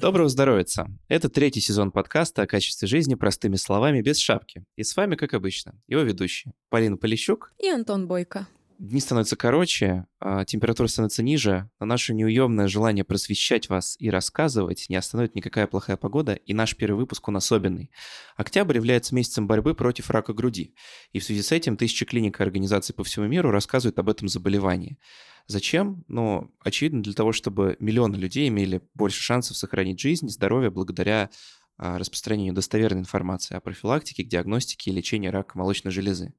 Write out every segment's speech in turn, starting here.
Доброго здоровья! Это третий сезон подкаста о качестве жизни простыми словами без шапки. И с вами, как обычно, его ведущие Полина Полищук и Антон Бойко дни становятся короче, а температура становится ниже, но наше неуемное желание просвещать вас и рассказывать не остановит никакая плохая погода, и наш первый выпуск он особенный. Октябрь является месяцем борьбы против рака груди, и в связи с этим тысячи клиник и организаций по всему миру рассказывают об этом заболевании. Зачем? Ну, очевидно, для того, чтобы миллионы людей имели больше шансов сохранить жизнь и здоровье благодаря а, распространению достоверной информации о профилактике, диагностике и лечении рака молочной железы.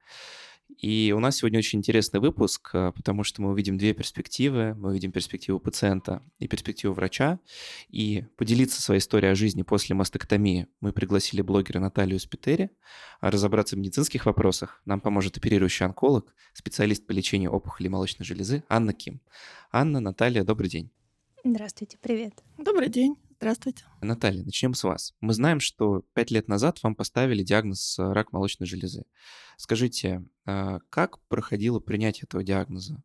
И у нас сегодня очень интересный выпуск, а, потому что мы увидим две перспективы. Мы увидим перспективу пациента и перспективу врача. И поделиться своей историей о жизни после мастектомии мы пригласили блогера Наталью Спитери. А разобраться в медицинских вопросах нам поможет оперирующий онколог, специалист по лечению опухоли молочной железы Анна Ким. Анна, Наталья, добрый день. Здравствуйте, привет. Добрый день. Здравствуйте. Наталья, начнем с вас. Мы знаем, что пять лет назад вам поставили диагноз э, рак молочной железы. Скажите, а как проходило принятие этого диагноза?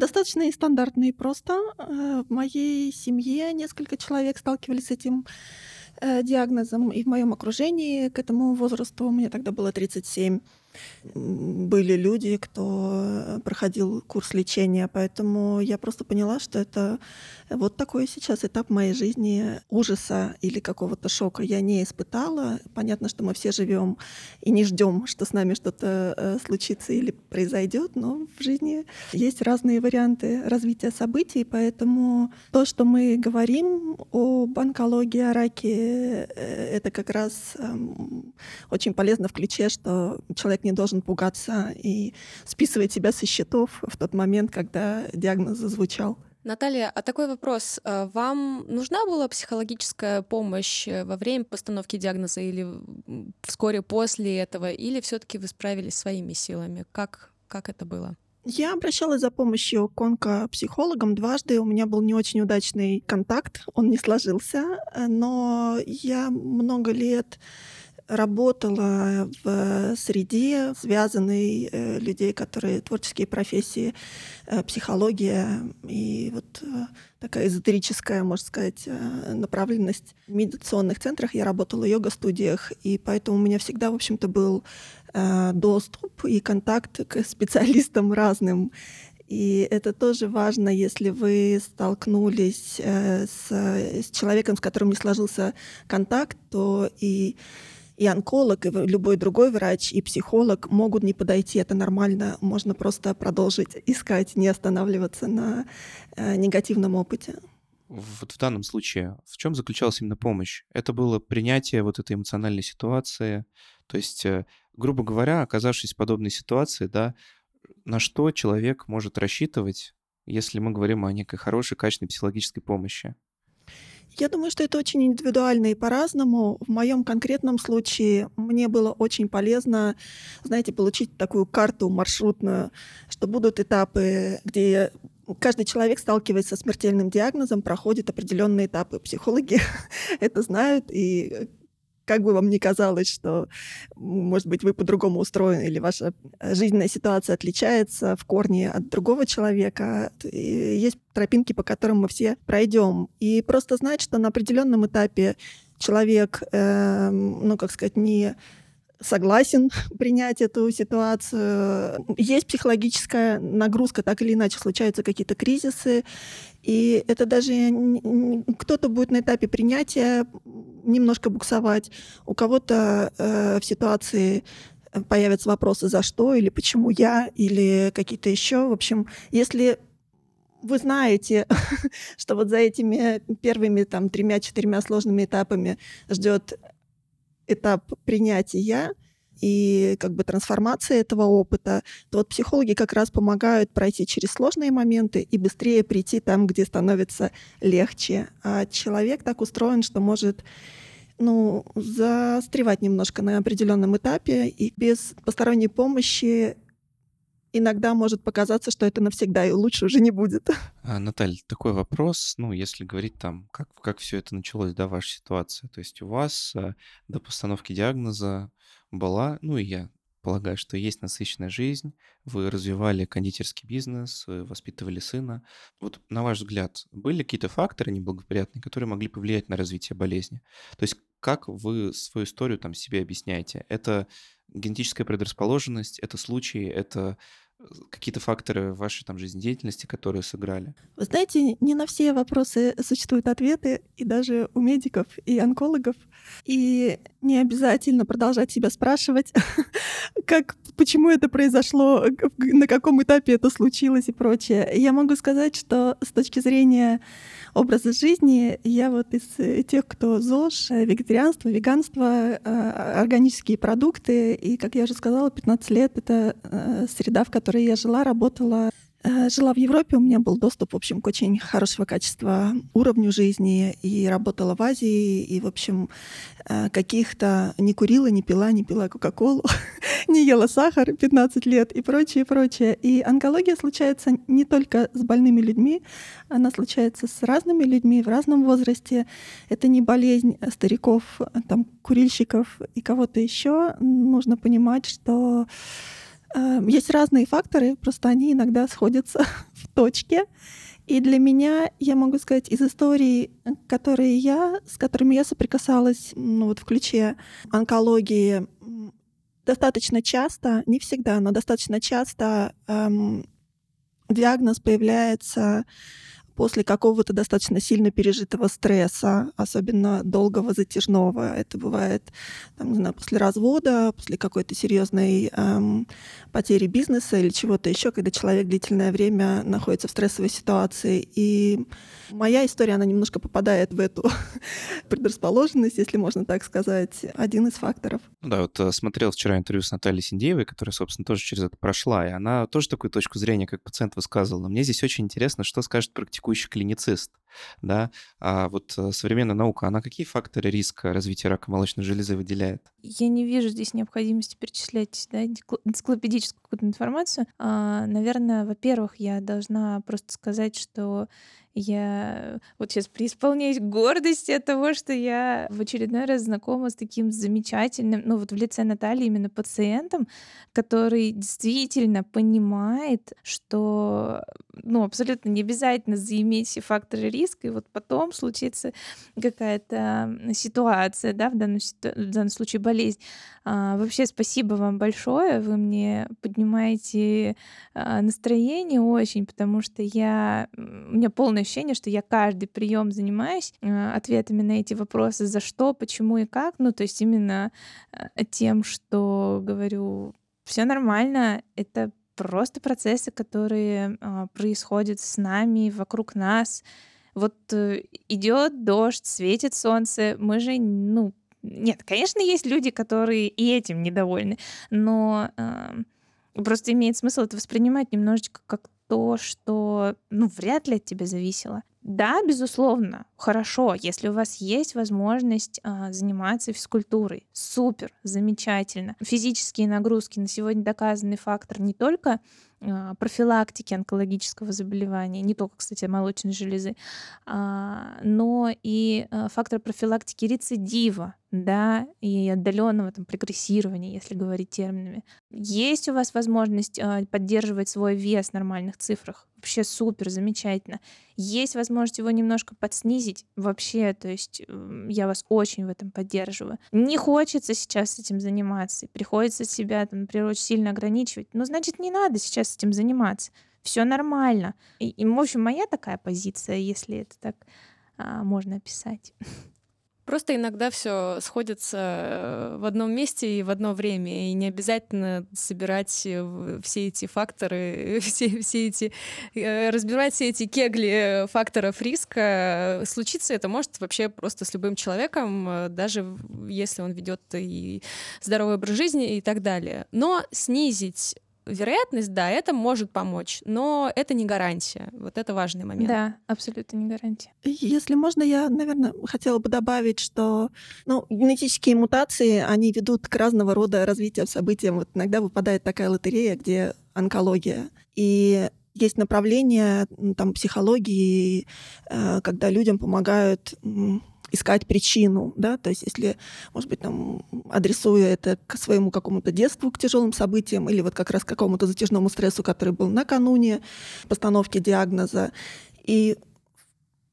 Достаточно и стандартно, и просто. Э, в моей семье несколько человек сталкивались с этим э, диагнозом, и в моем окружении к этому возрасту, мне тогда было 37, были люди, кто проходил курс лечения, поэтому я просто поняла, что это вот такой сейчас этап моей жизни ужаса или какого-то шока я не испытала. Понятно, что мы все живем и не ждем, что с нами что-то э, случится или произойдет, но в жизни есть разные варианты развития событий, поэтому то, что мы говорим об онкологии, о раке, э, это как раз эм, очень полезно в ключе, что человек не должен пугаться и списывать себя со счетов в тот момент, когда диагноз зазвучал. Наталья, а такой вопрос. А вам нужна была психологическая помощь э, во время постановки диагноза или вскоре после этого, или все таки вы справились своими силами? Как, как это было? Я обращалась за помощью к онкопсихологам дважды. У меня был не очень удачный контакт, он не сложился, э, но я много лет работала в среде, связанной э, людей, которые творческие профессии, э, психология и вот э, такая эзотерическая, можно сказать, направленность. В медитационных центрах я работала в йога-студиях, и поэтому у меня всегда, в общем-то, был доступ и контакт к специалистам разным. И это тоже важно, если вы столкнулись с, с человеком, с которым не сложился контакт, то и и онколог, и любой другой врач, и психолог могут не подойти. Это нормально. Можно просто продолжить искать, не останавливаться на э, негативном опыте. Вот в данном случае в чем заключалась именно помощь? Это было принятие вот этой эмоциональной ситуации. То есть, э, грубо говоря, оказавшись в подобной ситуации, да, на что человек может рассчитывать, если мы говорим о некой хорошей, качественной психологической помощи? Я думаю, что это очень индивидуально и по-разному. В моем конкретном случае мне было очень полезно, знаете, получить такую карту маршрутную, что будут этапы, где каждый человек, сталкиваясь со смертельным диагнозом, проходит определенные этапы. Психологи это знают, и как бы вам ни казалось, что, может быть, вы по-другому устроены или ваша жизненная ситуация отличается в корне от другого человека, есть тропинки, по которым мы все пройдем. И просто знать, что на определенном этапе человек, э, ну, как сказать, не согласен принять эту ситуацию. Есть психологическая нагрузка, так или иначе случаются какие-то кризисы, и это даже кто-то будет на этапе принятия немножко буксовать, у кого-то э, в ситуации появятся вопросы «за что?» или «почему я?» или какие-то еще. В общем, если вы знаете, что вот за этими первыми там тремя-четырьмя сложными этапами ждет этап принятия и как бы трансформации этого опыта, то вот психологи как раз помогают пройти через сложные моменты и быстрее прийти там, где становится легче. А человек так устроен, что может ну, застревать немножко на определенном этапе, и без посторонней помощи иногда может показаться, что это навсегда, и лучше уже не будет. А, Наталья, такой вопрос, ну, если говорить там, как, как все это началось, да, ваша ситуация. То есть у вас а, до постановки диагноза была, ну, и я полагаю, что есть насыщенная жизнь, вы развивали кондитерский бизнес, вы воспитывали сына. Вот на ваш взгляд, были какие-то факторы неблагоприятные, которые могли повлиять на развитие болезни? То есть как вы свою историю там себе объясняете? Это генетическая предрасположенность, это случаи, это какие-то факторы вашей там жизнедеятельности, которые сыграли? Вы знаете, не на все вопросы существуют ответы, и даже у медиков и онкологов. И не обязательно продолжать себя спрашивать, как, почему это произошло, на каком этапе это случилось и прочее. Я могу сказать, что с точки зрения образа жизни я вот из тех, кто ЗОЖ, вегетарианство, веганство, а, органические продукты. И, как я уже сказала, 15 лет — это э, среда, в которой я жила, работала Э, жила в Европе, у меня был доступ, в общем, к очень хорошего качества уровню жизни, и работала в Азии, и, в общем, э, каких-то не курила, не пила, не пила Кока-Колу, не ела сахар 15 лет и прочее, прочее. И онкология случается не только с больными людьми, она случается с разными людьми в разном возрасте. Это не болезнь стариков, там, курильщиков и кого-то еще. Нужно понимать, что есть разные факторы, просто они иногда сходятся в точке. И для меня, я могу сказать, из историй, которые я, с которыми я соприкасалась, ну вот в ключе онкологии, достаточно часто, не всегда, но достаточно часто эм, диагноз появляется после какого-то достаточно сильно пережитого стресса, особенно долгого затяжного. Это бывает там, не знаю, после развода, после какой-то серьезной эм, потери бизнеса или чего-то еще, когда человек длительное время находится в стрессовой ситуации. И моя история, она немножко попадает в эту предрасположенность, если можно так сказать, один из факторов. Ну да, вот э, смотрел вчера интервью с Натальей Синдеевой, которая, собственно, тоже через это прошла, и она тоже такую точку зрения, как пациент, высказывала. Мне здесь очень интересно, что скажет практикующий клиницист да, а вот э, современная наука, она какие факторы риска развития рака молочной железы выделяет? Я не вижу здесь необходимости перечислять да, энциклопедическую какую-то информацию. А, наверное, во-первых, я должна просто сказать, что я вот сейчас преисполняюсь гордости от того, что я в очередной раз знакома с таким замечательным, ну вот в лице Натальи именно пациентом, который действительно понимает, что ну, абсолютно не обязательно заиметь все факторы риска, и вот потом случится какая-то ситуация, да, в данном, в данном случае болезнь. А, вообще спасибо вам большое, вы мне поднимаете а, настроение очень, потому что я, у меня полное ощущение, что я каждый прием занимаюсь а, ответами на эти вопросы, за что, почему и как, ну, то есть именно а, тем, что говорю, все нормально, это просто процессы, которые а, происходят с нами, вокруг нас. Вот э, идет дождь, светит солнце, мы же, ну, нет, конечно, есть люди, которые и этим недовольны, но э, просто имеет смысл это воспринимать немножечко как то, что, ну, вряд ли от тебя зависело. Да, безусловно, хорошо, если у вас есть возможность а, заниматься физкультурой. Супер, замечательно. Физические нагрузки на сегодня доказанный фактор не только а, профилактики онкологического заболевания, не только, кстати, молочной железы, а, но и а, фактор профилактики рецидива, да, и отдаленного там прогрессирования, если говорить терминами. Есть у вас возможность поддерживать свой вес в нормальных цифрах, вообще супер, замечательно. Есть возможность его немножко подснизить, вообще, то есть я вас очень в этом поддерживаю. Не хочется сейчас этим заниматься, приходится себя, там, например, очень сильно ограничивать, ну, значит, не надо сейчас этим заниматься. Все нормально. И, и, в общем, моя такая позиция, если это так а, можно описать. Просто иногда все сходится э, в одном месте и в одно время, и не обязательно собирать э, все эти факторы, все, все эти, э, разбирать все эти кегли факторов риска. Случиться это может вообще просто с любым человеком, даже если он ведет и здоровый образ жизни и так далее. Но снизить вероятность, да, это может помочь, но это не гарантия. Вот это важный момент. Да, абсолютно не гарантия. Если можно, я, наверное, хотела бы добавить, что ну, генетические мутации, они ведут к разного рода развитию событиям. Вот иногда выпадает такая лотерея, где онкология. И есть направления там, психологии, э, когда людям помогают искать причину, да, то есть если, может быть, там, адресуя это к своему какому-то детству, к тяжелым событиям или вот как раз к какому-то затяжному стрессу, который был накануне постановки диагноза. И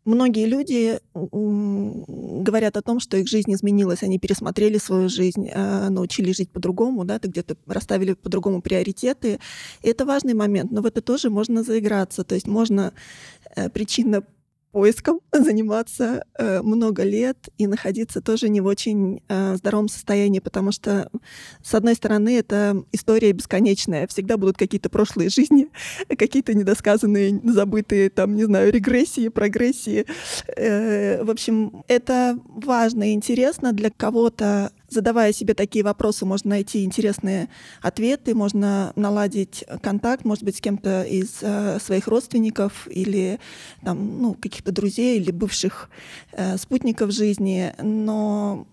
Многие люди говорят о том, что их жизнь изменилась, они пересмотрели свою жизнь, а, научились жить по-другому, да, ты где-то расставили по-другому приоритеты. И это важный момент, но в это тоже можно заиграться, то есть можно э, причинно поиском заниматься э, много лет и находиться тоже не в очень э, здоровом состоянии, потому что, с одной стороны, это история бесконечная. Всегда будут какие-то прошлые жизни, какие-то недосказанные, забытые, там, не знаю, регрессии, прогрессии. Э, в общем, это важно и интересно для кого-то задавая себе такие вопросы, можно найти интересные ответы, можно наладить контакт, может быть, с кем-то из э, своих родственников или там, ну, каких-то друзей или бывших э, спутников жизни, но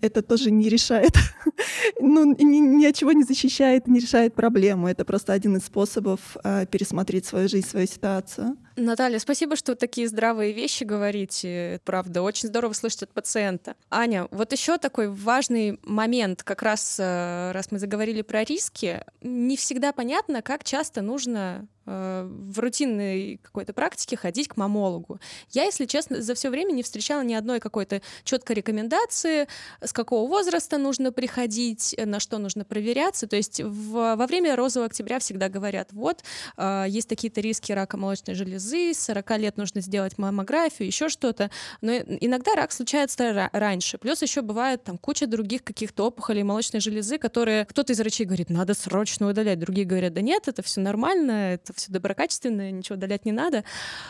это тоже не решает, ну, ни, ни от чего не защищает, не решает проблему. Это просто один из способов э, пересмотреть свою жизнь, свою ситуацию. Наталья, спасибо, что такие здравые вещи говорите. Правда, очень здорово слышать от пациента. Аня, вот еще такой важный момент, как раз э, раз мы заговорили про риски, не всегда понятно, как часто нужно в рутинной какой-то практике ходить к мамологу. Я, если честно, за все время не встречала ни одной какой-то четкой рекомендации, с какого возраста нужно приходить, на что нужно проверяться. То есть в, во время розового октября всегда говорят, вот, э, есть такие-то риски рака молочной железы, с 40 лет нужно сделать маммографию, еще что-то. Но иногда рак случается раньше. Плюс еще бывает там куча других каких-то опухолей молочной железы, которые кто-то из врачей говорит, надо срочно удалять, другие говорят, да нет, это все нормально, это все доброкачественное, ничего удалять не надо.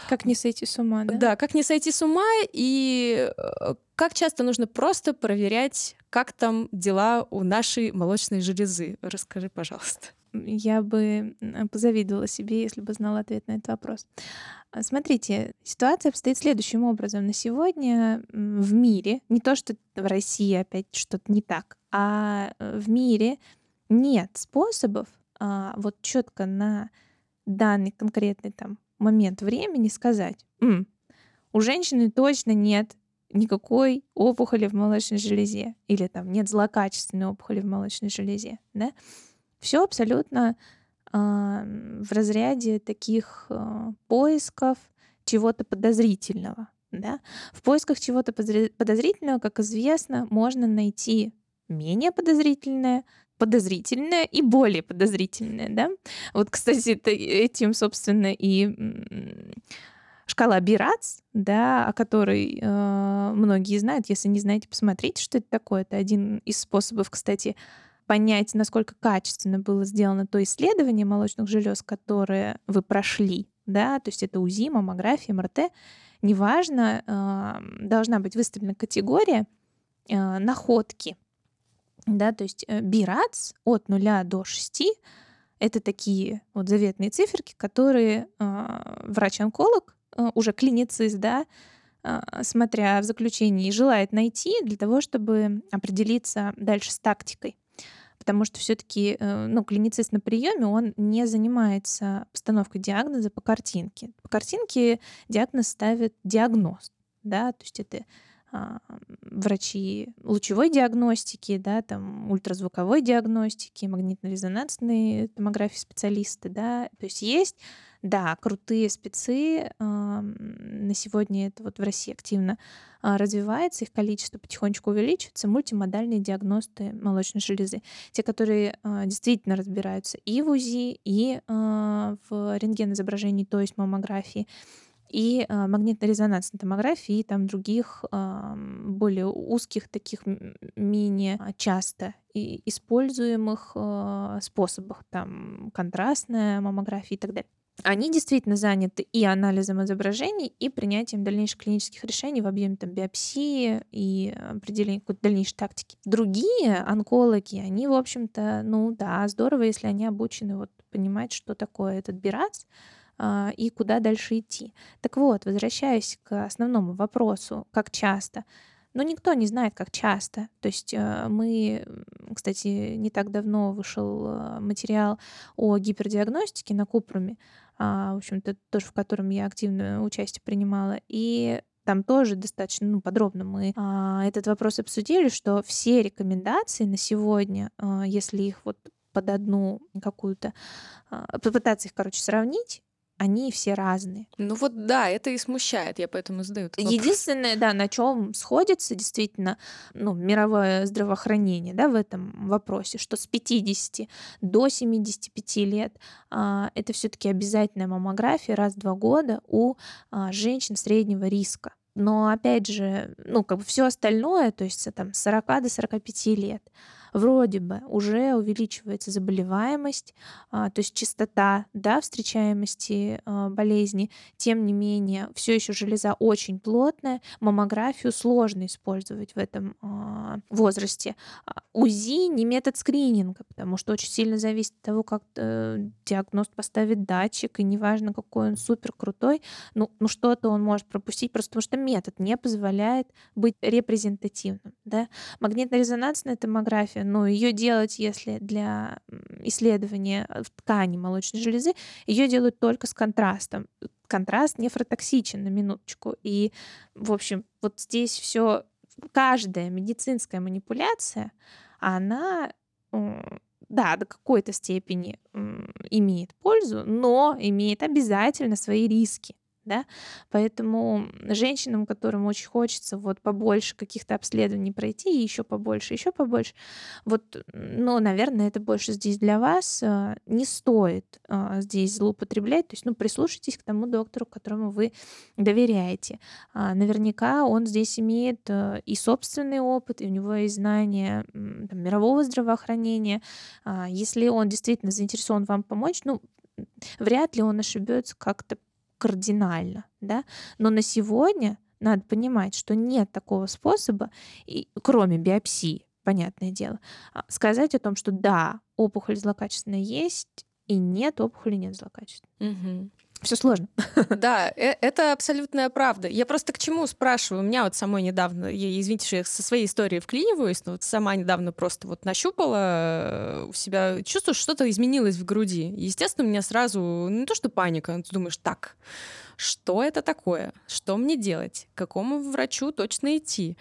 Как не сойти с ума, да? Да, как не сойти с ума, и э, как часто нужно просто проверять, как там дела у нашей молочной железы. Расскажи, пожалуйста. Я бы позавидовала себе, если бы знала ответ на этот вопрос. А, смотрите, ситуация обстоит следующим образом. На сегодня в мире, не то, что в России опять что-то не так, а э, в мире нет способов а, вот четко на данный конкретный там момент времени сказать, М, у женщины точно нет никакой опухоли в молочной железе или там нет злокачественной опухоли в молочной железе, да? Все абсолютно э, в разряде таких э, поисков чего-то подозрительного, да? В поисках чего-то подозрительного, как известно, можно найти менее подозрительное, подозрительное и более подозрительное, да. Вот, кстати, это, этим, собственно, и шкала Бирац, да, о которой э, многие знают. Если не знаете, посмотрите, что это такое. Это один из способов, кстати, понять, насколько качественно было сделано то исследование молочных желез, которое вы прошли, да, то есть это УЗИ, маммография, МРТ, неважно, э, должна быть выставлена категория э, находки, да, то есть э, бирац от 0 до 6 это такие вот заветные циферки, которые э, врач-онколог, э, уже клиницист, да, э, смотря в заключении, желает найти для того, чтобы определиться дальше с тактикой. Потому что все-таки э, ну, клиницист на приеме, он не занимается постановкой диагноза по картинке. По картинке диагноз ставит диагноз. Да, то есть это врачи лучевой диагностики, да, там ультразвуковой диагностики, магнитно-резонансные томографии специалисты, да, то есть есть, да, крутые спецы, на сегодня это вот в России активно а, развивается, их количество потихонечку увеличивается, мультимодальные диагносты молочной железы, те, которые а, действительно разбираются и в УЗИ, и в рентген-изображении, то есть маммографии, и э, магнитно-резонансной томографии, и там других более узких, таких менее часто и используемых э, способах, там контрастная маммография и так далее. Они действительно заняты и анализом изображений, и принятием дальнейших клинических решений в объеме там, биопсии и определения какой-то дальнейшей тактики. Другие онкологи, они, в общем-то, ну да, здорово, если они обучены вот понимать, что такое этот бирац, а, и куда дальше идти. Так вот, возвращаясь к основному вопросу, как часто, но никто не знает, как часто. То есть э, мы, кстати, не так давно вышел э, материал о гипердиагностике на Купруме, а, в общем-то, тоже в котором я активное участие принимала. И там тоже достаточно ну, подробно мы а, этот вопрос обсудили, что все рекомендации на сегодня, а, если их вот под одну какую-то, а, попытаться их, короче, сравнить, они все разные. Ну вот да, это и смущает, я поэтому задаю этот вопрос. Единственное, да, на чем сходится действительно ну, мировое здравоохранение да, в этом вопросе, что с 50 до 75 лет а, это все-таки обязательная маммография раз в два года у а, женщин среднего риска. Но опять же, ну, как бы все остальное, то есть там с 40 до 45 лет, вроде бы уже увеличивается заболеваемость, а, то есть частота да, встречаемости а, болезни. Тем не менее, все еще железа очень плотная, маммографию сложно использовать в этом а, возрасте. УЗИ не метод скрининга, потому что очень сильно зависит от того, как э, диагноз поставит датчик, и неважно, какой он супер крутой, ну, ну что-то он может пропустить, просто потому что метод не позволяет быть репрезентативным. Да? Магнитно-резонансная томография но ее делать, если для исследования в ткани молочной железы, ее делают только с контрастом. Контраст нефротоксичен на минуточку. И, в общем, вот здесь все, каждая медицинская манипуляция, она да, до какой-то степени имеет пользу, но имеет обязательно свои риски да, поэтому женщинам, которым очень хочется вот побольше каких-то обследований пройти, еще побольше, еще побольше, вот, ну, наверное, это больше здесь для вас, а, не стоит а, здесь злоупотреблять, то есть, ну, прислушайтесь к тому доктору, которому вы доверяете. А, наверняка он здесь имеет и собственный опыт, и у него есть знания там, мирового здравоохранения. Если он действительно заинтересован вам помочь, ну, вряд ли он ошибется как-то кардинально, да, но на сегодня надо понимать, что нет такого способа, и, кроме биопсии, понятное дело, а, сказать о том, что да, опухоль злокачественная есть, и нет, опухоли нет злокачественной. Угу. Все сложно. Да, э, это абсолютная правда. Я просто к чему спрашиваю? У меня вот самой недавно, извините, что я со своей историей вклиниваюсь, но вот сама недавно просто вот нащупала э, у себя, чувствую, что что-то изменилось в груди. Естественно, у меня сразу, ну, не то что паника, ты думаешь, так, что это такое? Что мне делать? К какому врачу точно идти?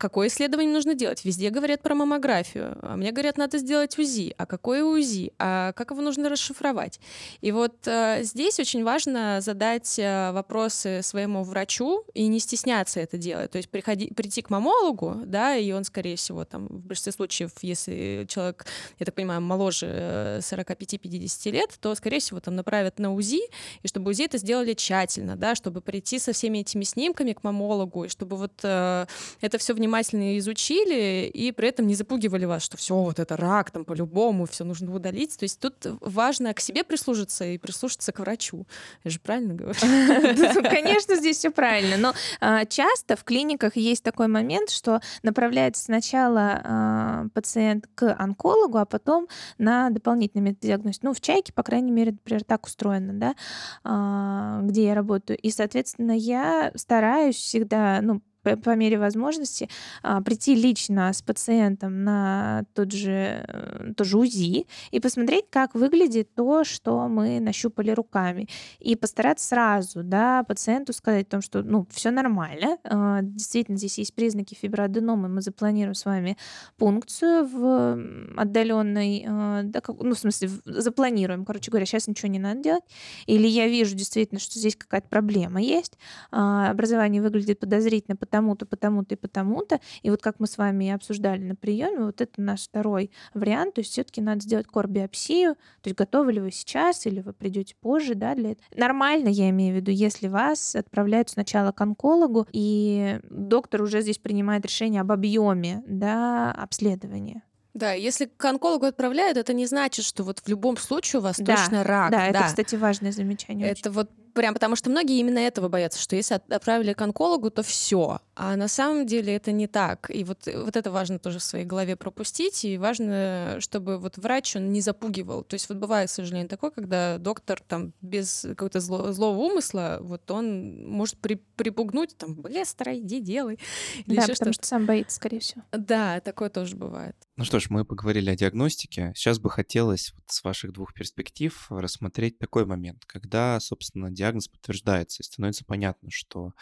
Какое исследование нужно делать? Везде говорят про маммографию, а мне говорят, надо сделать УЗИ. А какое УЗИ? А как его нужно расшифровать? И вот э, здесь очень важно задать э, вопросы своему врачу и не стесняться это делать. То есть приходи, прийти к мамологу, да, и он, скорее всего, там, в большинстве случаев, если человек, я так понимаю, моложе 45-50 э, лет, то, скорее всего, там направят на УЗИ, и чтобы УЗИ это сделали тщательно, да, чтобы прийти со всеми этими снимками к мамологу, и чтобы вот э, это все внимание внимательно изучили и при этом не запугивали вас, что все, вот это рак, там по-любому, все нужно удалить. То есть тут важно к себе прислушаться и прислушаться к врачу. Я же правильно говорю? Конечно, здесь все правильно. Но а, часто в клиниках есть такой момент, что направляется сначала а, пациент к онкологу, а потом на дополнительный метод диагностики. Ну, в чайке, по крайней мере, например, так устроено, да, а, где я работаю. И, соответственно, я стараюсь всегда, ну, по, мере возможности а, прийти лично с пациентом на тот же, э, тот же УЗИ и посмотреть, как выглядит то, что мы нащупали руками. И постараться сразу да, пациенту сказать о том, что ну, все нормально, а, действительно здесь есть признаки фиброаденомы, мы запланируем с вами пункцию в отдаленной, а, да, как, ну, в смысле, запланируем, короче говоря, сейчас ничего не надо делать. Или я вижу действительно, что здесь какая-то проблема есть, образование выглядит подозрительно, потому-то, потому-то и потому-то. И вот как мы с вами обсуждали на приеме, вот это наш второй вариант. То есть все-таки надо сделать корбиопсию. То есть готовы ли вы сейчас или вы придете позже, да, для этого. Нормально, я имею в виду, если вас отправляют сначала к онкологу, и доктор уже здесь принимает решение об объеме, да, обследования. Да, если к онкологу отправляют, это не значит, что вот в любом случае у вас да, точно рак. Да, да, это, кстати, важное замечание. Это очень. вот прям потому что многие именно этого боятся, что если отправили к онкологу, то все. А на самом деле это не так. И вот, вот это важно тоже в своей голове пропустить. И важно, чтобы вот врач, он не запугивал. То есть вот бывает, к сожалению, такое, когда доктор там без какого-то зло, злого умысла, вот он может при, припугнуть, там, быстро иди делай. Или да, потому что сам боится, скорее всего. Да, такое тоже бывает. Ну что ж, мы поговорили о диагностике. Сейчас бы хотелось вот с ваших двух перспектив рассмотреть такой момент, когда, собственно, диагноз подтверждается и становится понятно, что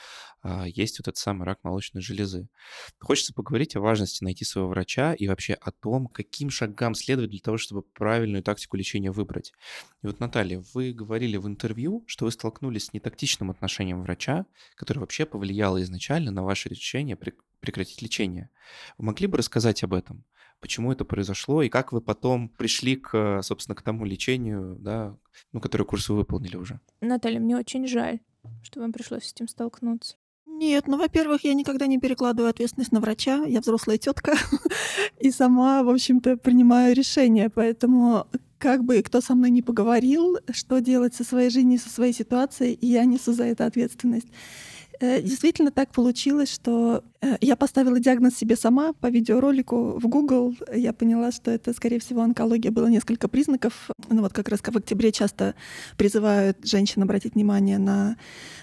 а, есть вот этот самый рак молочной железы. Хочется поговорить о важности найти своего врача и вообще о том, каким шагам следовать для того, чтобы правильную тактику лечения выбрать. И вот, Наталья, вы говорили в интервью, что вы столкнулись с нетактичным отношением врача, которое вообще повлияло изначально на ваше решение прекратить лечение. Вы могли бы рассказать об этом? Почему это произошло и как вы потом пришли к, собственно, к тому лечению, да, ну, который курс вы выполнили уже? Наталья, мне очень жаль, что вам пришлось с этим столкнуться. Нет, ну, во-первых, я никогда не перекладываю ответственность на врача. Я взрослая тетка и сама, в общем-то, принимаю решения. Поэтому как бы кто со мной не поговорил, что делать со своей жизнью, со своей ситуацией, я несу за это ответственность. Э, действительно так получилось, что э, я поставила диагноз себе сама по видеоролику в Google. Я поняла, что это, скорее всего, онкология. Было несколько признаков. Ну вот как раз в октябре часто призывают женщин обратить внимание на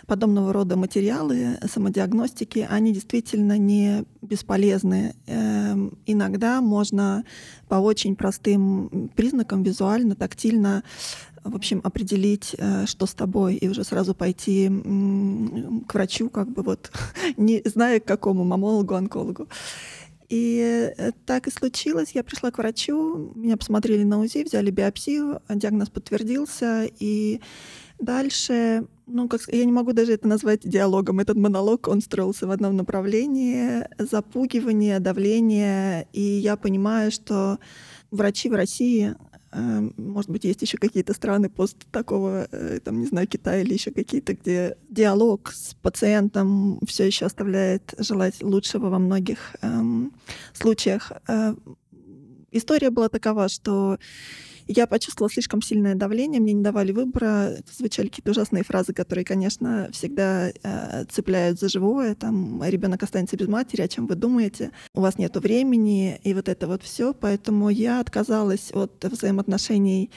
подобного рода материалы самодиагностики. Они действительно не бесполезны. Эм, иногда можно по очень простым признакам визуально, тактильно в общем, определить, э, что с тобой, и уже сразу пойти к врачу, как бы вот, не зная к какому, мамологу, онкологу. И э, так и случилось. Я пришла к врачу, меня посмотрели на УЗИ, взяли биопсию, диагноз подтвердился, и дальше, ну, как я не могу даже это назвать диалогом. Этот монолог, он строился в одном направлении, запугивание, давление, и я понимаю, что врачи в России может быть, есть еще какие-то страны пост такого, э, там, не знаю, Китая или еще какие-то, где диалог с пациентом все еще оставляет желать лучшего во многих эм, случаях. Э, история была такова, что я почувствовала слишком сильное давление, мне не давали выбора, звучали какие-то ужасные фразы, которые, конечно, всегда э, цепляют за живое. Там ребенок останется без матери, о чем вы думаете? У вас нет времени, и вот это вот все. Поэтому я отказалась от взаимоотношений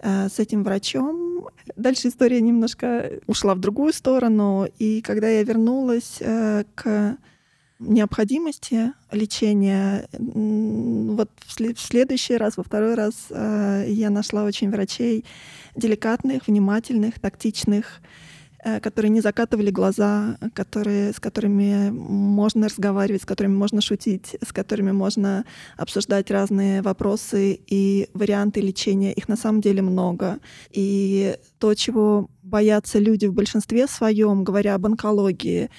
э, с этим врачом. Дальше история немножко ушла в другую сторону. И когда я вернулась э, к необходимости лечения. Вот в следующий раз, во второй раз э, я нашла очень врачей деликатных, внимательных, тактичных, э, которые не закатывали глаза, которые, с которыми можно разговаривать, с которыми можно шутить, с которыми можно обсуждать разные вопросы и варианты лечения. Их на самом деле много. И то, чего боятся люди в большинстве своем, говоря об онкологии,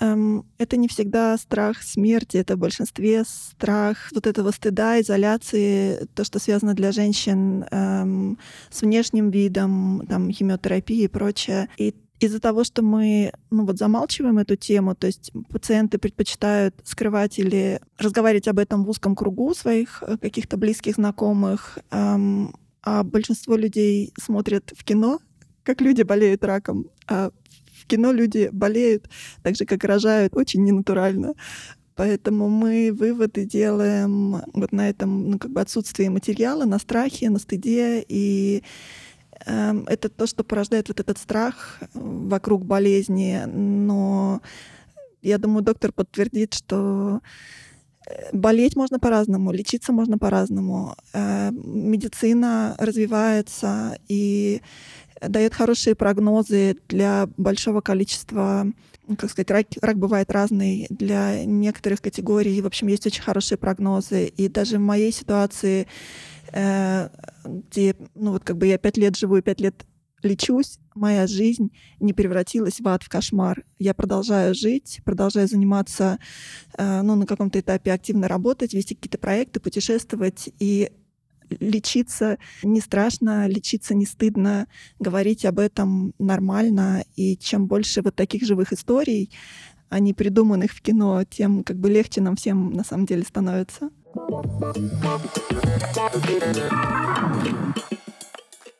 это не всегда страх смерти, это в большинстве страх вот этого стыда, изоляции, то, что связано для женщин эм, с внешним видом, там, химиотерапии и прочее. И из-за того, что мы ну, вот замалчиваем эту тему, то есть пациенты предпочитают скрывать или разговаривать об этом в узком кругу своих э, каких-то близких знакомых, эм, а большинство людей смотрят в кино, как люди болеют раком, а кино люди болеют так же, как рожают, очень ненатурально. Поэтому мы выводы делаем вот на этом ну, как бы отсутствии материала, на страхе, на стыде. И э, это то, что порождает вот этот страх вокруг болезни. Но я думаю, доктор подтвердит, что э, болеть можно по-разному, лечиться можно по-разному. Э, медицина развивается, и дает хорошие прогнозы для большого количества ну, как сказать, рак, рак бывает разный для некоторых категорий. В общем, есть очень хорошие прогнозы. И даже в моей ситуации, э, где, ну вот как бы я пять лет живу и пять лет лечусь, моя жизнь не превратилась в ад, в кошмар. Я продолжаю жить, продолжаю заниматься, э, ну, на каком-то этапе активно работать, вести какие-то проекты, путешествовать. И лечиться не страшно, лечиться не стыдно, говорить об этом нормально. И чем больше вот таких живых историй, а не придуманных в кино, тем как бы легче нам всем на самом деле становится.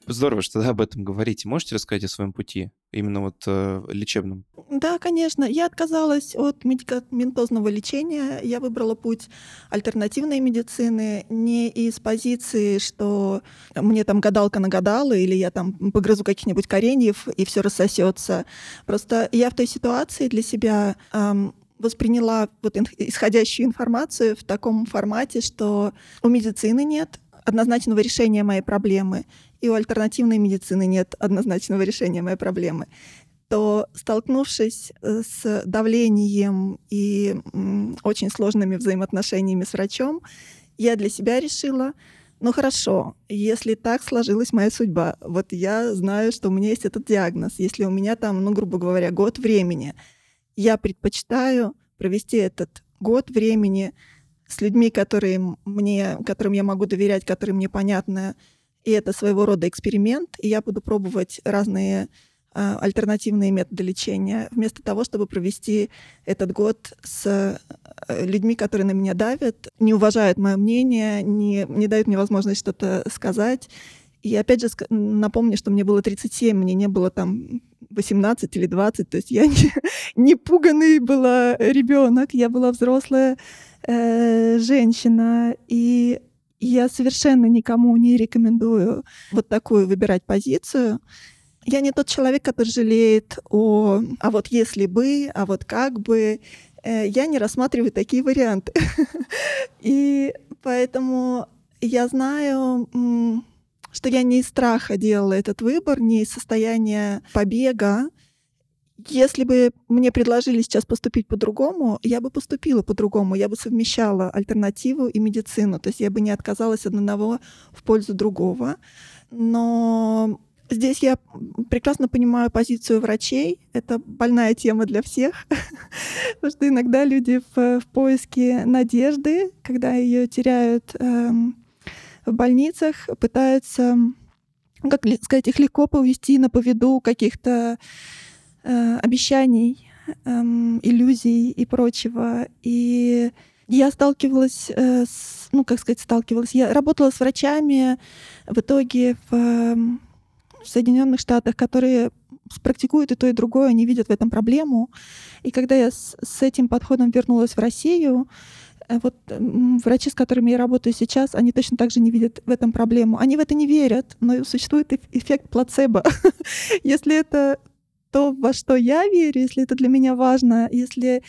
Здорово, что да, об этом говорите. Можете рассказать о своем пути, именно вот э, лечебном? Да, конечно. Я отказалась от медикаментозного лечения. Я выбрала путь альтернативной медицины не из позиции, что мне там гадалка нагадала, или я там погрызу каких-нибудь кореньев, и все рассосется. Просто я в той ситуации для себя эм, восприняла вот исходящую информацию в таком формате, что у медицины нет однозначного решения моей проблемы, и у альтернативной медицины нет однозначного решения моей проблемы, то, столкнувшись э, с давлением и очень сложными взаимоотношениями с врачом, я для себя решила, ну хорошо, если так сложилась моя судьба, вот я знаю, что у меня есть этот диагноз, если у меня там, ну, грубо говоря, год времени, я предпочитаю провести этот год времени с людьми, которые мне, которым я могу доверять, которые мне понятны, и это своего рода эксперимент, и я буду пробовать разные э, альтернативные методы лечения, вместо того, чтобы провести этот год с э, людьми, которые на меня давят, не уважают мое мнение, не, не дают мне возможность что-то сказать. И опять же напомню, что мне было 37, мне не было там 18 или 20, то есть я не, не пуганный была ребенок, я была взрослая э, женщина, и я совершенно никому не рекомендую вот такую выбирать позицию. Я не тот человек, который жалеет о, а вот если бы, а вот как бы. Э, я не рассматриваю такие варианты. И поэтому я знаю, что я не из страха делала этот выбор, не из состояния побега, если бы мне предложили сейчас поступить по-другому, я бы поступила по-другому. Я бы совмещала альтернативу и медицину. То есть я бы не отказалась от одного в пользу другого. Но здесь я прекрасно понимаю позицию врачей. Это больная тема для всех. Потому что иногда люди в, в поиске надежды, когда ее теряют эм, в больницах, пытаются, как сказать, их легко повести на поведу каких-то э, обещаний, э, иллюзий и прочего. И я сталкивалась э, с, ну, как сказать, сталкивалась. Я работала с врачами в итоге в, э, в Соединенных Штатах, которые практикуют и то, и другое, они видят в этом проблему. И когда я с, с этим подходом вернулась в Россию, э, вот врачи, с которыми я работаю сейчас, они точно так же не видят в этом проблему. Они в это не верят, но существует эффект плацебо. Если это то, во что я верю, если это для меня важно, если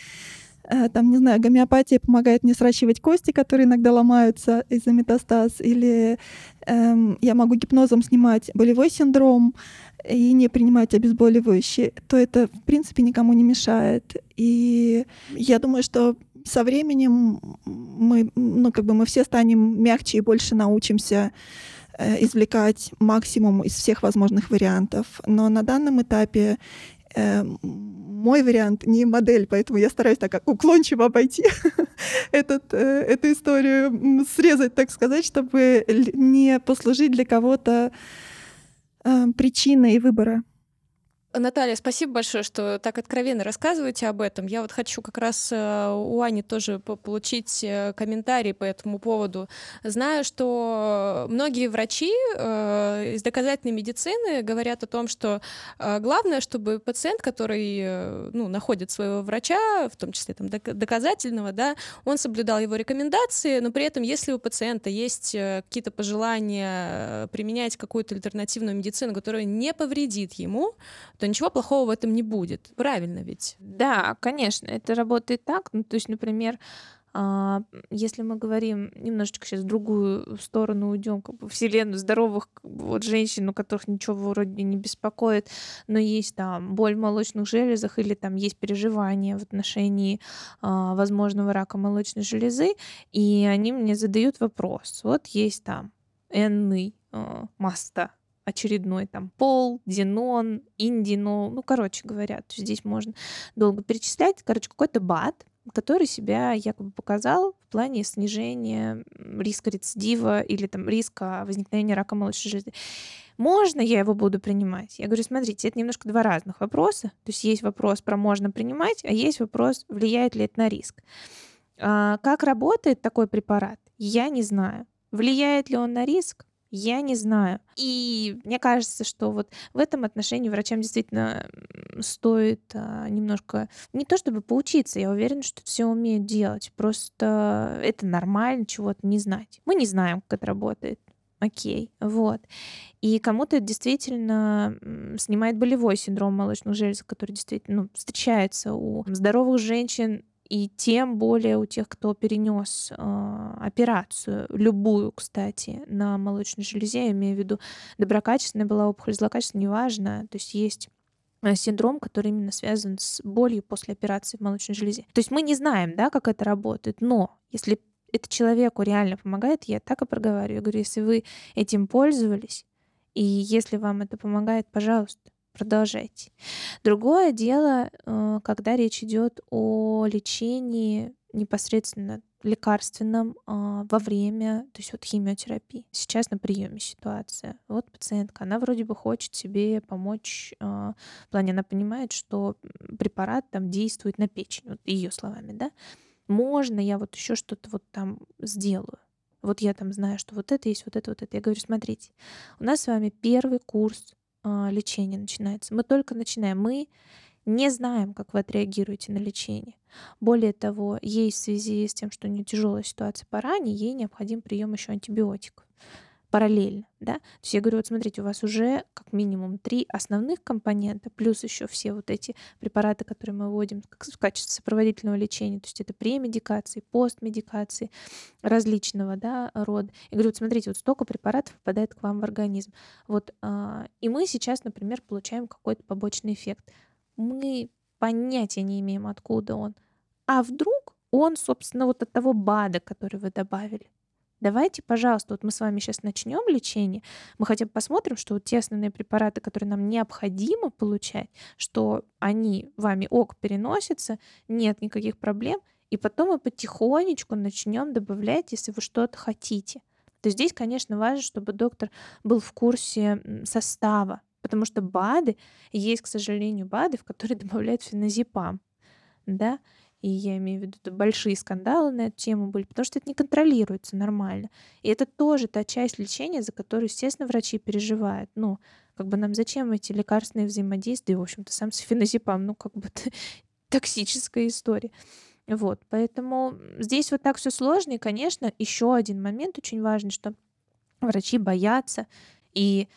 э, там, не знаю, гомеопатия помогает мне сращивать кости, которые иногда ломаются из-за метастаз, или эм, я могу гипнозом снимать болевой синдром и не принимать обезболивающие, то это, в принципе, никому не мешает. И я думаю, что со временем мы, ну, как бы мы все станем мягче и больше научимся извлекать максимум из всех возможных вариантов. Но на данном этапе э, мой вариант не модель, поэтому я стараюсь так уклончиво обойти этот, э, эту историю, срезать, так сказать, чтобы не послужить для кого-то э, причиной выбора. Наталья, спасибо большое, что так откровенно рассказываете об этом. Я вот хочу как раз э, у Ани тоже получить э, комментарий по этому поводу. Знаю, что многие врачи э, из доказательной медицины говорят о том, что главное, чтобы пациент, который ну, находит своего врача, в том числе там, доказательного, да, он соблюдал его рекомендации, но при этом, если у пациента есть какие-то пожелания применять какую-то альтернативную медицину, которая не повредит ему, то ничего плохого в этом не будет. Правильно ведь? Да, конечно, это работает так. Ну, то есть, например, а, если мы говорим немножечко сейчас в другую сторону уйдем, как бы вселенную здоровых вот женщин, у которых ничего вроде не беспокоит, но есть там боль в молочных железах или там есть переживания в отношении а, возможного рака молочной железы, и они мне задают вопрос: вот есть там энный а, маста очередной там пол, динон, индинол, ну, короче говоря, здесь можно долго перечислять. Короче, какой-то БАД, который себя якобы показал в плане снижения риска рецидива или там риска возникновения рака молочной железы. Можно я его буду принимать? Я говорю, смотрите, это немножко два разных вопроса. То есть есть вопрос про можно принимать, а есть вопрос, влияет ли это на риск. А, как работает такой препарат, я не знаю. Влияет ли он на риск? Я не знаю. И мне кажется, что вот в этом отношении врачам действительно стоит а, немножко не то чтобы поучиться, я уверена, что все умеют делать. Просто это нормально чего-то не знать. Мы не знаем, как это работает. Окей, вот. И кому-то это действительно снимает болевой синдром молочных желез, который действительно ну, встречается у здоровых женщин и тем более у тех, кто перенес э, операцию, любую, кстати, на молочной железе, я имею в виду доброкачественная была опухоль, злокачественная, неважно, то есть есть э, синдром, который именно связан с болью после операции в молочной железе. То есть мы не знаем, да, как это работает, но если это человеку реально помогает, я так и проговариваю. Я говорю, если вы этим пользовались, и если вам это помогает, пожалуйста, продолжайте. Другое дело, э, когда речь идет о лечении непосредственно лекарственном а, во время, то есть вот химиотерапии. Сейчас на приеме ситуация. Вот пациентка, она вроде бы хочет себе помочь, а, в плане она понимает, что препарат там действует на печень, вот ее словами, да. Можно я вот еще что-то вот там сделаю. Вот я там знаю, что вот это есть, вот это, вот это. Я говорю, смотрите, у нас с вами первый курс а, лечение начинается. Мы только начинаем. Мы не знаем, как вы отреагируете на лечение. Более того, ей в связи с тем, что у нее тяжелая ситуация по ране, ей необходим прием еще антибиотиков параллельно, да. То есть я говорю, вот смотрите, у вас уже как минимум три основных компонента, плюс еще все вот эти препараты, которые мы вводим в качестве сопроводительного лечения, то есть это премедикации, постмедикации различного, да, рода. Я говорю, вот смотрите, вот столько препаратов попадает к вам в организм. Вот, а, и мы сейчас, например, получаем какой-то побочный эффект. Мы понятия не имеем, откуда он. А вдруг он, собственно, вот от того БАДа, который вы добавили. Давайте, пожалуйста, вот мы с вами сейчас начнем лечение, мы хотя бы посмотрим, что вот те основные препараты, которые нам необходимо получать, что они вами ок переносятся, нет никаких проблем, и потом мы потихонечку начнем добавлять, если вы что-то хотите. То здесь, конечно, важно, чтобы доктор был в курсе состава, потому что БАДы, есть, к сожалению, БАДы, в которые добавляют феназепам, да, и я имею в виду, большие скандалы на эту тему были, потому что это не контролируется нормально. И это тоже та часть лечения, за которую, естественно, врачи переживают. Ну, как бы нам зачем эти лекарственные взаимодействия, в общем-то, сам с феназепам, ну, как бы токсическая история. Вот, поэтому здесь вот так все сложно. И, конечно, еще один момент очень важный, что врачи боятся и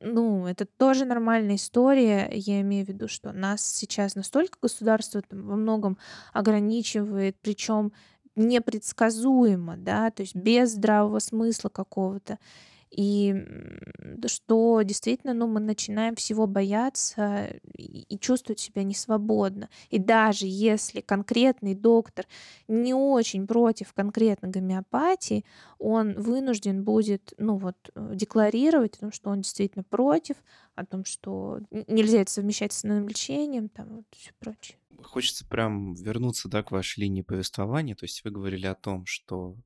ну, это тоже нормальная история. Я имею в виду, что нас сейчас настолько государство там, во многом ограничивает, причем непредсказуемо, да, то есть без здравого смысла какого-то и что действительно ну, мы начинаем всего бояться и чувствовать себя несвободно. И даже если конкретный доктор не очень против конкретно гомеопатии, он вынужден будет ну, вот, э, декларировать о том, что он действительно против, о том, что нельзя это совмещать с основным лечением, там вот все прочее хочется прям вернуться да, к вашей линии повествования. То есть вы говорили о том, что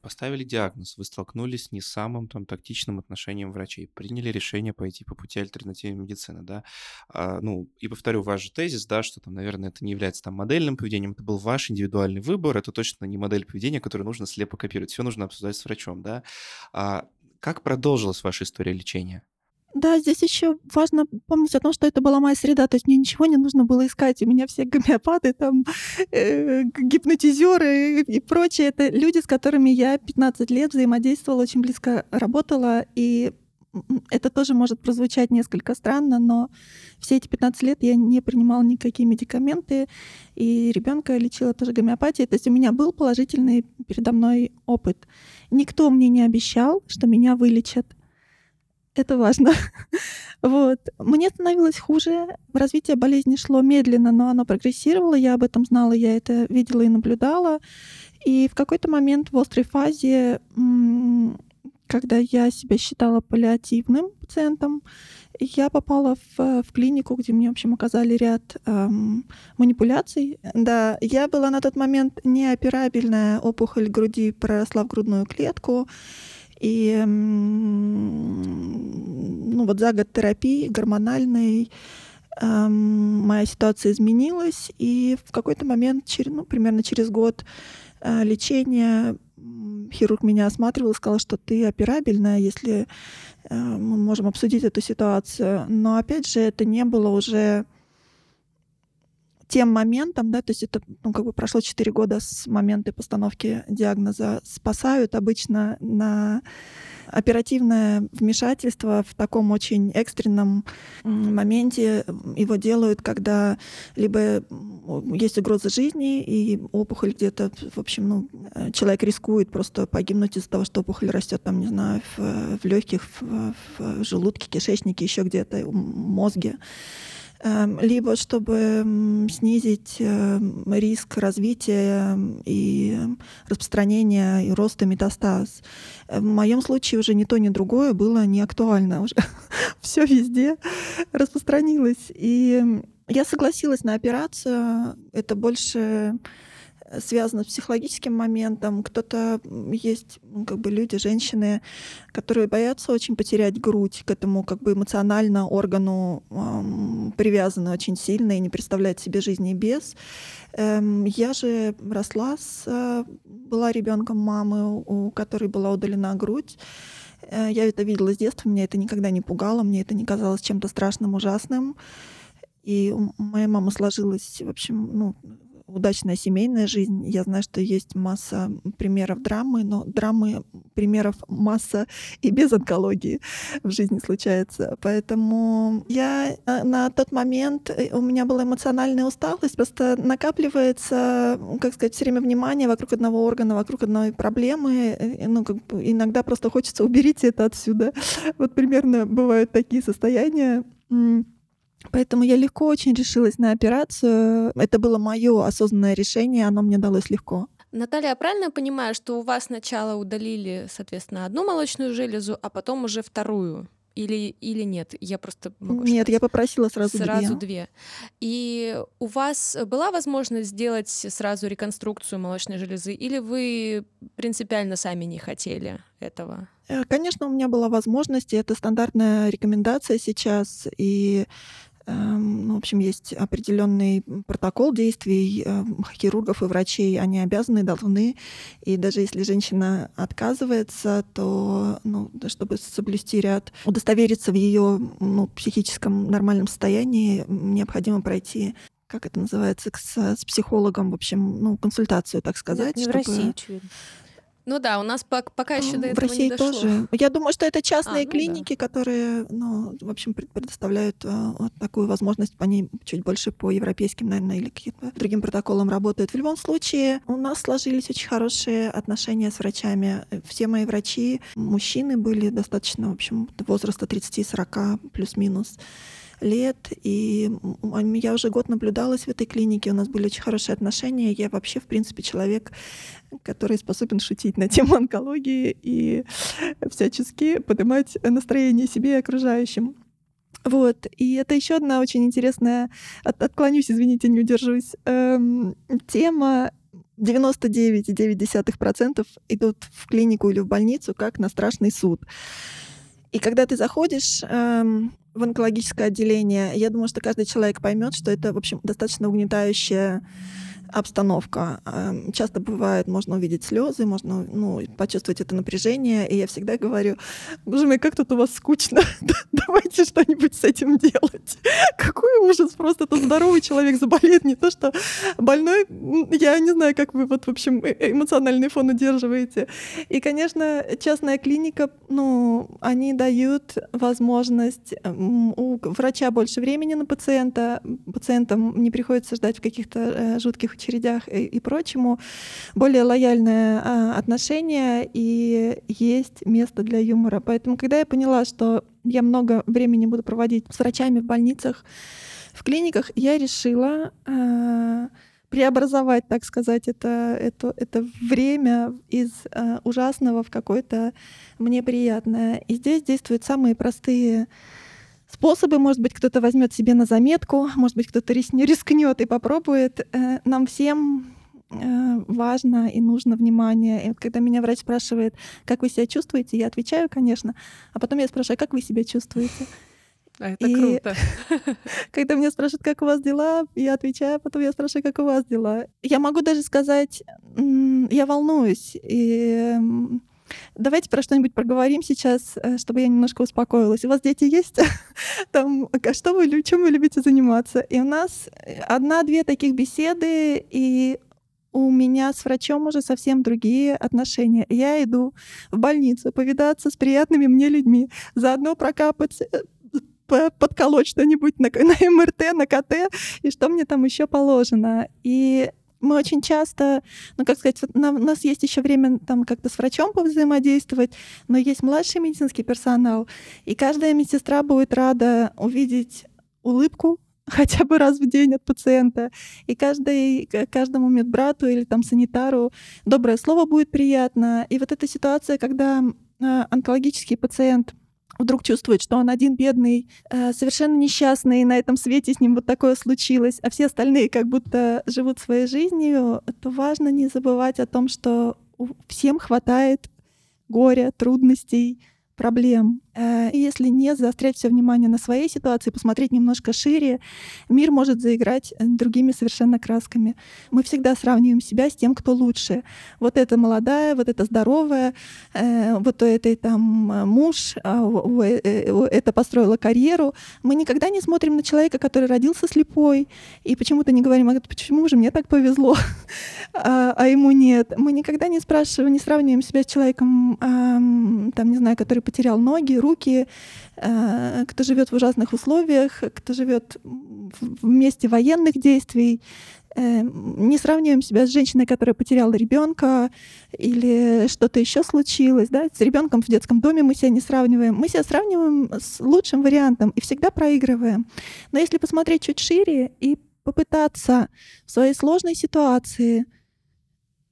поставили диагноз, вы столкнулись с не самым там тактичным отношением врачей, приняли решение пойти по пути альтернативной медицины, да, а, ну, и повторю ваш же тезис, да, что там, наверное, это не является там модельным поведением, это был ваш индивидуальный выбор, это точно не модель поведения, которую нужно слепо копировать, все нужно обсуждать с врачом, да. А как продолжилась ваша история лечения? Да, здесь еще важно помнить о том, что это была моя среда, то есть мне ничего не нужно было искать. У меня все гомеопаты, там, э, гипнотизеры и прочее. Это люди, с которыми я 15 лет взаимодействовала, очень близко работала, и это тоже может прозвучать несколько странно, но все эти 15 лет я не принимала никакие медикаменты, и ребенка лечила тоже гомеопатией. То есть у меня был положительный передо мной опыт. Никто мне не обещал, что меня вылечат это важно. вот. Мне становилось хуже. Развитие болезни шло медленно, но оно прогрессировало. Я об этом знала, я это видела и наблюдала. И в какой-то момент в острой фазе, когда я себя считала паллиативным пациентом, я попала в, в клинику, где мне, в общем, оказали ряд эм, манипуляций. Да, я была на тот момент неоперабельная опухоль груди, проросла в грудную клетку. И ну, вот за год терапии гормональной моя ситуация изменилась, и в какой-то момент, ну, примерно через год э, лечения, хирург меня осматривал и сказал, что ты операбельная, если э, мы можем обсудить эту ситуацию. Но опять же, это не было уже тем моментом, да, то есть это, ну, как бы прошло 4 года с момента постановки диагноза, спасают обычно на оперативное вмешательство в таком очень экстренном моменте его делают, когда либо есть угроза жизни, и опухоль где-то, в общем, ну, человек рискует просто погибнуть из-за того, что опухоль растет там, не знаю, в, в легких, в, в желудке, кишечнике, еще где-то, в мозге. Эм, либо чтобы снизить эм, риск развития и распространения и роста метастаз. Э, в моем случае уже ни то, ни другое было не актуально. Уже все везде распространилось. И я согласилась на операцию. Это больше связано с психологическим моментом. Кто-то есть, как бы люди, женщины, которые боятся очень потерять грудь к этому как бы эмоционально органу эм, привязаны очень сильно и не представляют себе жизни без. Эм, я же росла с, э, была ребенком мамы, у которой была удалена грудь. Э, я это видела с детства, меня это никогда не пугало, мне это не казалось чем-то страшным, ужасным. И моя мама сложилась, в общем, ну, удачная семейная жизнь. Я знаю, что есть масса примеров драмы, но драмы примеров масса и без онкологии в жизни случается. Поэтому я э, на тот момент, э, у меня была эмоциональная усталость, просто накапливается, как сказать, все время внимание вокруг одного органа, вокруг одной проблемы. Э, ну, как бы иногда просто хочется уберите это отсюда. Вот примерно бывают такие состояния. Поэтому я легко очень решилась на операцию. Это было мое осознанное решение, оно мне далось легко. Наталья, я правильно понимаю, что у вас сначала удалили, соответственно, одну молочную железу, а потом уже вторую? Или, или нет? Я просто могу Нет, я попросила сразу, сразу две. две. И у вас была возможность сделать сразу реконструкцию молочной железы, или вы принципиально сами не хотели этого? Э, конечно, у меня была возможность, и это стандартная рекомендация сейчас, и ну, в общем, есть определенный протокол действий эм, хирургов и врачей. Они обязаны, должны. И даже если женщина отказывается, то, ну, чтобы соблюсти ряд, удостовериться в ее ну, психическом нормальном состоянии, необходимо пройти как это называется, с, с психологом, в общем, ну, консультацию, так сказать. Не, не чтобы... в России, очевидно. Ну да, у нас пока еще до этого В России не дошло. тоже. Я думаю, что это частные а, ну клиники, да. которые, ну, в общем, предоставляют э, вот такую возможность, по ней чуть больше по европейским, наверное, или каким-то другим протоколам работают. В любом случае, у нас сложились очень хорошие отношения с врачами. Все мои врачи, мужчины были достаточно, в общем, возраста 30-40 плюс-минус лет, и я уже год наблюдалась в этой клинике, у нас были очень хорошие отношения. Я вообще, в принципе, человек, который способен шутить на тему онкологии и всячески поднимать настроение себе и окружающим. Вот. И это еще одна очень интересная, от, отклонюсь, извините, не удержусь, эм, тема 99,9% идут в клинику или в больницу как на страшный суд. И когда ты заходишь эм, в онкологическое отделение, я думаю, что каждый человек поймет, что это, в общем, достаточно угнетающее обстановка. Часто бывает, можно увидеть слезы, можно ну, почувствовать это напряжение. И я всегда говорю, боже мой, как тут у вас скучно. Давайте что-нибудь с этим делать. Какой ужас. Просто это здоровый человек заболеет, не то что больной. Я не знаю, как вы вот, в общем, э, эмоциональный фон удерживаете. И, конечно, частная клиника, ну, они дают возможность у врача больше времени на пациента, пациентам не приходится ждать в каких-то э, жутких очередях и, и прочему, более лояльное а, отношение и есть место для юмора. Поэтому, когда я поняла, что я много времени буду проводить с врачами в больницах, в клиниках, я решила а, преобразовать, так сказать, это, это, это время из а, ужасного в какое-то мне приятное. И здесь действуют самые простые способы. Может быть, кто-то возьмет себе на заметку, может быть, кто-то рискнет и попробует. Э, нам всем э, важно и нужно внимание. И когда меня врач спрашивает, как вы себя чувствуете, я отвечаю, конечно, а потом я спрашиваю, как вы себя чувствуете? Это и круто. Когда меня спрашивают, как у вас дела, я отвечаю, потом я спрашиваю, как у вас дела. Я могу даже сказать, я волнуюсь. И Давайте про что-нибудь проговорим сейчас, э, чтобы я немножко успокоилась. У вас дети есть? Там, а что вы, чем вы любите заниматься? И у нас одна-две таких беседы, и у меня с врачом уже совсем другие отношения. Я иду в больницу повидаться с приятными мне людьми, заодно прокапать э, подколоть что-нибудь на, на МРТ, на КТ, и что мне там еще положено. И мы очень часто, ну, как сказать, вот на, у нас есть еще время там как-то с врачом повзаимодействовать, но есть младший медицинский персонал, и каждая медсестра будет рада увидеть улыбку хотя бы раз в день от пациента. И каждый, каждому медбрату или там санитару доброе слово будет приятно. И вот эта ситуация, когда а, онкологический пациент вдруг чувствует, что он один бедный, а, совершенно несчастный, и на этом свете с ним вот такое случилось, а все остальные как будто живут своей жизнью, то важно не забывать о том, что всем хватает горя, трудностей, проблем. Э, и если не заострять все внимание на своей ситуации, посмотреть немножко шире, мир может заиграть э, другими совершенно красками. Мы всегда сравниваем себя с тем, кто лучше. Вот это молодая, вот это здоровая, э, вот у этой там муж, а это построила карьеру. Мы никогда не смотрим на человека, который родился слепой, и почему-то не говорим, а почему же мне так повезло, а, а ему нет. Мы никогда не спрашиваем, не сравниваем себя с человеком, там, не знаю, который потерял ноги, руки, э, кто живет в ужасных условиях, кто живет в месте военных действий. Э, не сравниваем себя с женщиной, которая потеряла ребенка или что-то еще случилось. Да? С ребенком в детском доме мы себя не сравниваем. Мы себя сравниваем с лучшим вариантом и всегда проигрываем. Но если посмотреть чуть шире и попытаться в своей сложной ситуации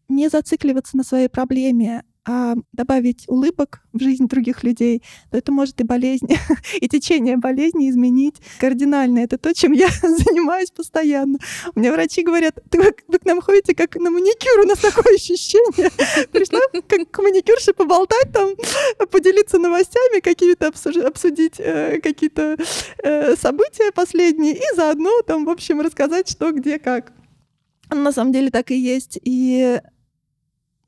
не зацикливаться на своей проблеме, а добавить улыбок в жизнь других людей, то это может и болезнь, и течение болезни изменить кардинально. Это то, чем я занимаюсь постоянно. У меня врачи говорят, ты вы, вы к нам ходите как на маникюр, у нас такое ощущение. Пришла как к маникюрше поболтать там, поделиться новостями, какие-то обсудить э, какие-то э, события последние и заодно там, в общем, рассказать, что, где, как. На самом деле так и есть. И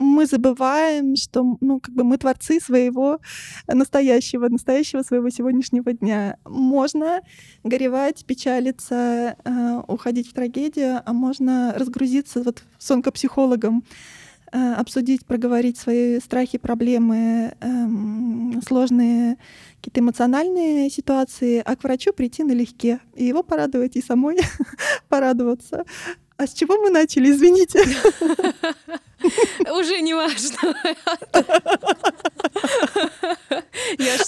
мы забываем, что ну, как бы мы творцы своего настоящего, настоящего своего сегодняшнего дня. Можно горевать, печалиться, э, уходить в трагедию, а можно разгрузиться вот с онкопсихологом, э, обсудить, проговорить свои страхи, проблемы, э, сложные какие-то эмоциональные ситуации, а к врачу прийти налегке и его порадовать, и самой порадоваться. А с чего мы начали, извините? Уже не важно.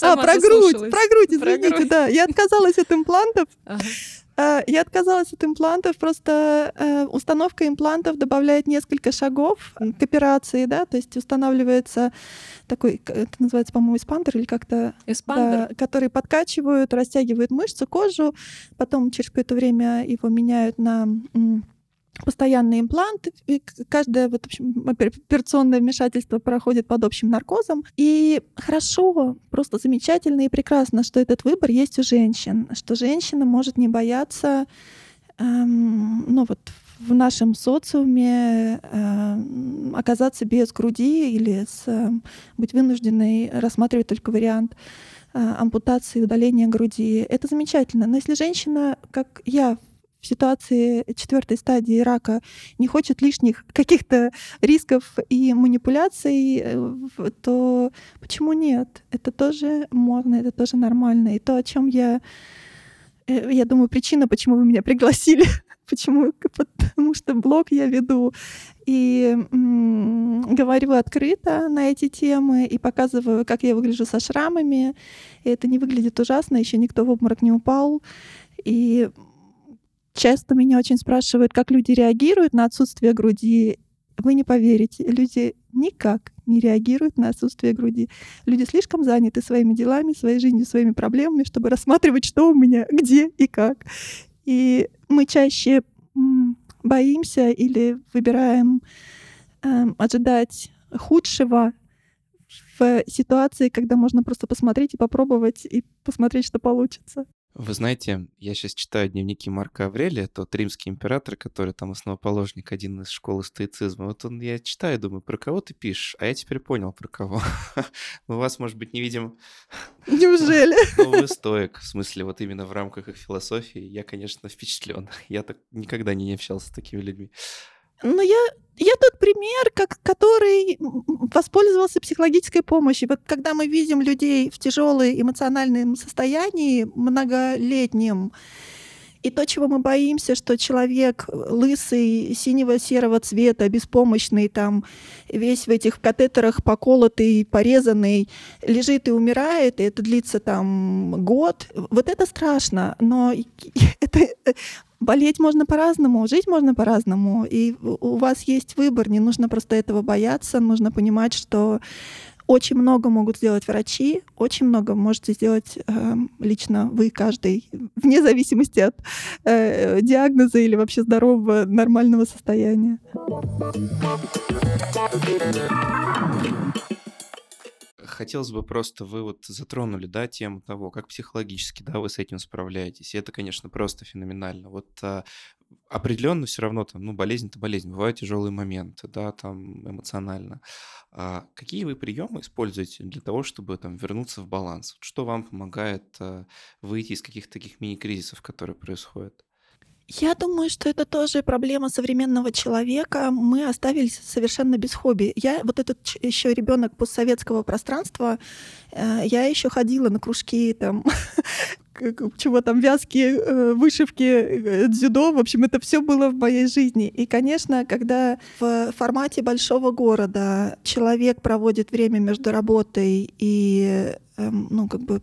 А, про грудь, про грудь, извините, да. Я отказалась от имплантов. А, я отказалась от имплантов, просто э, установка имплантов добавляет несколько шагов к операции, да, то есть устанавливается такой, это называется, по-моему, эспандер или как-то, да, который подкачивают, растягивают мышцу, кожу, потом через какое-то время его меняют на постоянный имплант, и каждое вот, в общем, операционное вмешательство проходит под общим наркозом. И хорошо, просто замечательно и прекрасно, что этот выбор есть у женщин, что женщина может не бояться эм, ну вот в нашем социуме э, оказаться без груди или с, э, быть вынужденной рассматривать только вариант э, ампутации, удаления груди. Это замечательно. Но если женщина, как я в ситуации четвертой стадии рака не хочет лишних каких-то рисков и манипуляций, э, то почему нет? Это тоже можно, это тоже нормально. И то, о чем я, э, я думаю, причина, почему вы меня пригласили, почему? Потому что блог я веду и м- говорю открыто на эти темы и показываю, как я выгляжу со шрамами. И это не выглядит ужасно, еще никто в обморок не упал. И Часто меня очень спрашивают, как люди реагируют на отсутствие груди. Вы не поверите, люди никак не реагируют на отсутствие груди. Люди слишком заняты своими делами, своей жизнью, своими проблемами, чтобы рассматривать, что у меня, где и как. И мы чаще боимся или выбираем э, ожидать худшего в ситуации, когда можно просто посмотреть и попробовать и посмотреть, что получится. Вы знаете, я сейчас читаю дневники Марка Аврелия, тот римский император, который там основоположник один из школы стоицизма. Вот он, я читаю, думаю, про кого ты пишешь? А я теперь понял, про кого. У вас, может быть, не видим... Неужели? Ну, вы стоек, в смысле, вот именно в рамках их философии. Я, конечно, впечатлен. Я так никогда не общался с такими людьми. Ну, я, я тот пример, как, который воспользовался психологической помощью. Вот когда мы видим людей в тяжелой эмоциональном состоянии, многолетнем, и то, чего мы боимся, что человек лысый, синего серого цвета, беспомощный, там, весь в этих катетерах поколотый, порезанный, лежит и умирает, и это длится там год. Вот это страшно, но это болеть можно по-разному, жить можно по-разному, и у вас есть выбор, не нужно просто этого бояться, нужно понимать, что очень много могут сделать врачи, очень много можете сделать э, лично вы, каждый, вне зависимости от э, диагноза или вообще здорового, нормального состояния. Хотелось бы просто, вы вот затронули, да, тему того, как психологически, да, вы с этим справляетесь. И это, конечно, просто феноменально. Вот а, определенно все равно там, ну, болезнь это болезнь, бывают тяжелые моменты, да, там эмоционально. А какие вы приемы используете для того, чтобы там вернуться в баланс? Что вам помогает а, выйти из каких-то таких мини-кризисов, которые происходят? Я думаю, что это тоже проблема современного человека. Мы остались совершенно без хобби. Я вот этот еще ребенок постсоветского пространства. Э, я еще ходила на кружки там чего там, вязкие э, вышивки, э, дзюдо, в общем, это все было в моей жизни. И, конечно, когда в формате большого города человек проводит время между работой и, эм, ну, как бы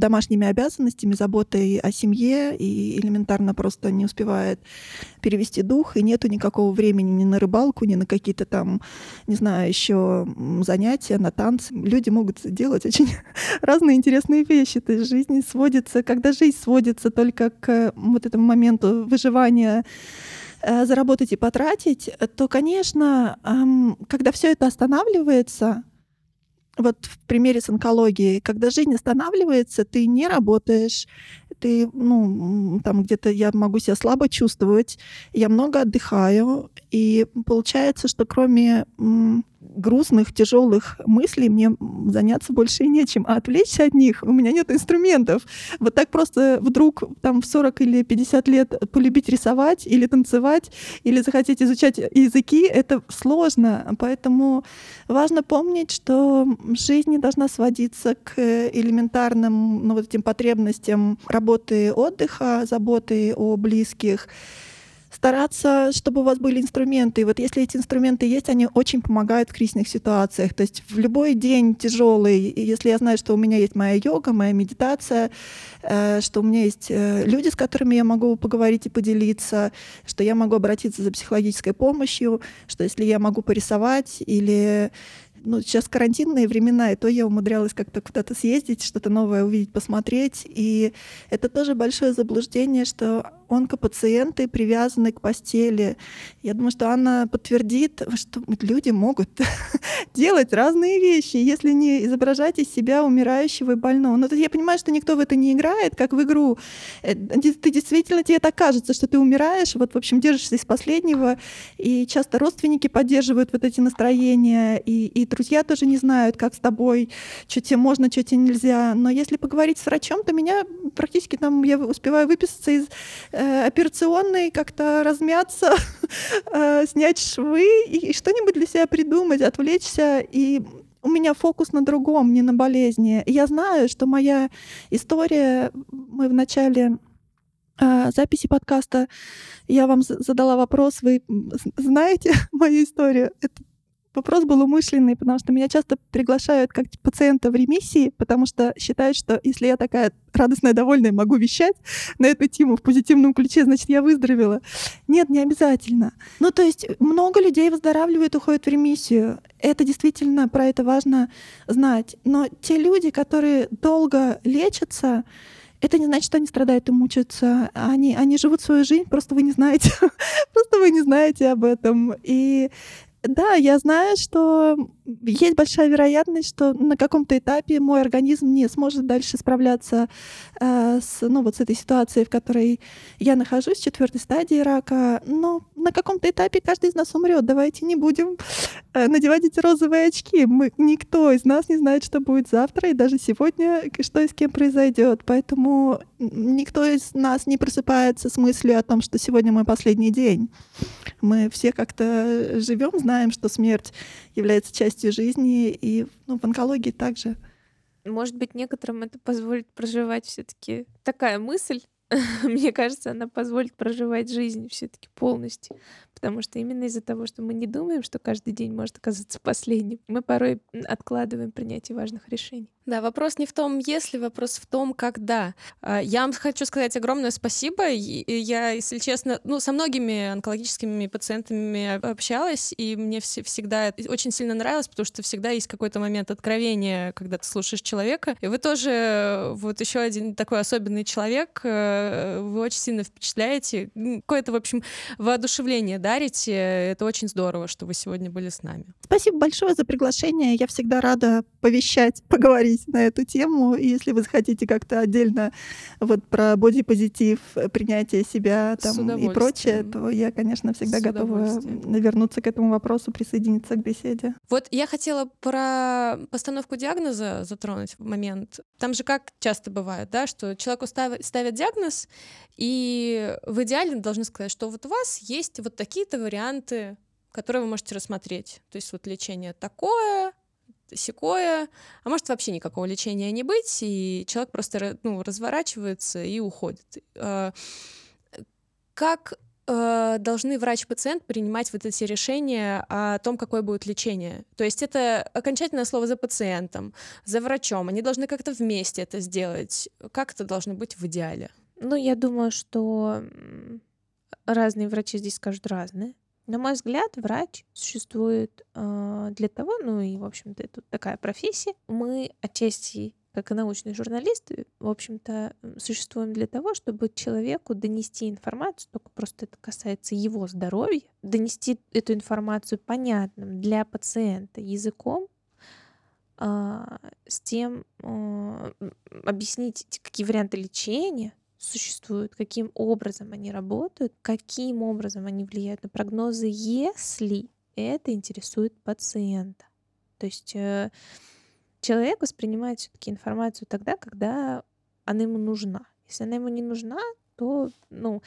домашними обязанностями, заботой о семье и элементарно просто не успевает перевести дух, и нету никакого времени ни на рыбалку, ни на какие-то там, не знаю, еще занятия, на танцы. Люди могут делать очень разные интересные вещи. То есть жизнь сводится, когда жизнь сводится только к вот этому моменту выживания э, заработать и потратить, то, конечно, когда все это останавливается, вот в примере с онкологией, когда жизнь останавливается, ты не работаешь, ты, ну, там где-то я могу себя слабо чувствовать, я много отдыхаю, и получается, что кроме грустных, тяжелых мыслей мне заняться больше и нечем, а отвлечься от них у меня нет инструментов. Вот так просто вдруг там в 40 или 50 лет полюбить рисовать или танцевать, или захотеть изучать языки, это сложно. Поэтому важно помнить, что жизнь не должна сводиться к элементарным ну, вот этим потребностям работы отдыха, заботы о близких стараться, чтобы у вас были инструменты. И вот если эти инструменты есть, они очень помогают в кризисных ситуациях. То есть в любой день тяжелый, если я знаю, что у меня есть моя йога, моя медитация, э, что у меня есть э, люди, с которыми я могу поговорить и поделиться, что я могу обратиться за психологической помощью, что если я могу порисовать или ну, сейчас карантинные времена, и то я умудрялась как-то куда-то съездить, что-то новое увидеть, посмотреть. И это тоже большое заблуждение, что онкопациенты привязаны к постели. Я думаю, что Анна подтвердит, что люди могут делать разные вещи, если не изображать из себя умирающего и больного. Но я понимаю, что никто в это не играет, как в игру. Э, ты действительно, тебе так кажется, что ты умираешь, вот, в общем, держишься из последнего, и часто родственники поддерживают вот эти настроения, и, и друзья тоже не знают, как с тобой, что тебе можно, что тебе нельзя. Но если поговорить с врачом, то меня практически там, я успеваю выписаться из э, операционной, как-то размяться, э, снять швы и, и что-нибудь для себя придумать, отвлечься. И у меня фокус на другом, не на болезни. я знаю, что моя история, мы в начале э, записи подкаста, я вам задала вопрос, вы знаете мою историю? Это Вопрос был умышленный, потому что меня часто приглашают как пациента в ремиссии, потому что считают, что если я такая радостная, довольная, могу вещать на эту тему в позитивном ключе, значит, я выздоровела. Нет, не обязательно. Ну, то есть много людей выздоравливают, уходят в ремиссию. Это действительно, про это важно знать. Но те люди, которые долго лечатся, это не значит, что они страдают и мучаются. Они, они живут свою жизнь, просто вы не знаете. просто вы не знаете об этом. И Да, я знаю, что есть большая вероятность, что на каком-то этапе мой организм не сможет дальше справляться э, с, ну, вот с этой ситуацией, в которой я нахожусь, четвертой стадии рака. Но на каком-то этапе каждый из нас умрет. Давайте не будем э, надевать эти розовые очки. Мы, никто из нас не знает, что будет завтра и даже сегодня, что и с кем произойдет. Поэтому никто из нас не просыпается с мыслью о том, что сегодня мой последний день. Мы все как-то живем, знаем, что смерть является частью жизни, и ну, в онкологии также. Может быть, некоторым это позволит проживать все-таки такая мысль. Мне кажется, она позволит проживать жизнь все-таки полностью. Потому что именно из-за того, что мы не думаем, что каждый день может оказаться последним, мы порой откладываем принятие важных решений. Да, вопрос не в том, если, вопрос в том, когда. А, я вам хочу сказать огромное спасибо. Я, если честно, ну, со многими онкологическими пациентами общалась, и мне всегда очень сильно нравилось, потому что всегда есть какой-то момент откровения, когда ты слушаешь человека. И вы тоже вот еще один такой особенный человек, э, вы очень сильно впечатляете. Какое-то, в общем, воодушевление дарите. Это очень здорово, что вы сегодня были с нами. Спасибо большое за приглашение. Я всегда рада повещать, поговорить поговорить на эту тему. И если вы захотите как-то отдельно вот про бодипозитив, принятие себя там, и прочее, то я, конечно, всегда готова вернуться к этому вопросу, присоединиться к беседе. Вот я хотела про постановку диагноза затронуть в момент. Там же как часто бывает, да, что человеку ставят, ставят диагноз, и в идеале должны сказать, что вот у вас есть вот такие-то варианты которые вы можете рассмотреть. То есть вот лечение такое, секое, а может вообще никакого лечения не быть, и человек просто ну, разворачивается и уходит. А, как а, должны врач-пациент принимать вот эти решения о том, какое будет лечение. То есть это окончательное слово за пациентом, за врачом. Они должны как-то вместе это сделать. Как это должно быть в идеале? Ну, я думаю, что разные врачи здесь скажут разные. На мой взгляд, врач существует э, для того, ну и, в общем-то, это такая профессия. Мы отчасти, как и научные журналисты, в общем-то, существуем для того, чтобы человеку донести информацию, только просто это касается его здоровья, донести эту информацию понятным для пациента языком, э, с тем э, объяснить, какие варианты лечения, существуют, каким образом они работают, каким образом они влияют на прогнозы, если это интересует пациента. То есть э, человек воспринимает все-таки информацию тогда, когда она ему нужна. Если она ему не нужна, то, ну,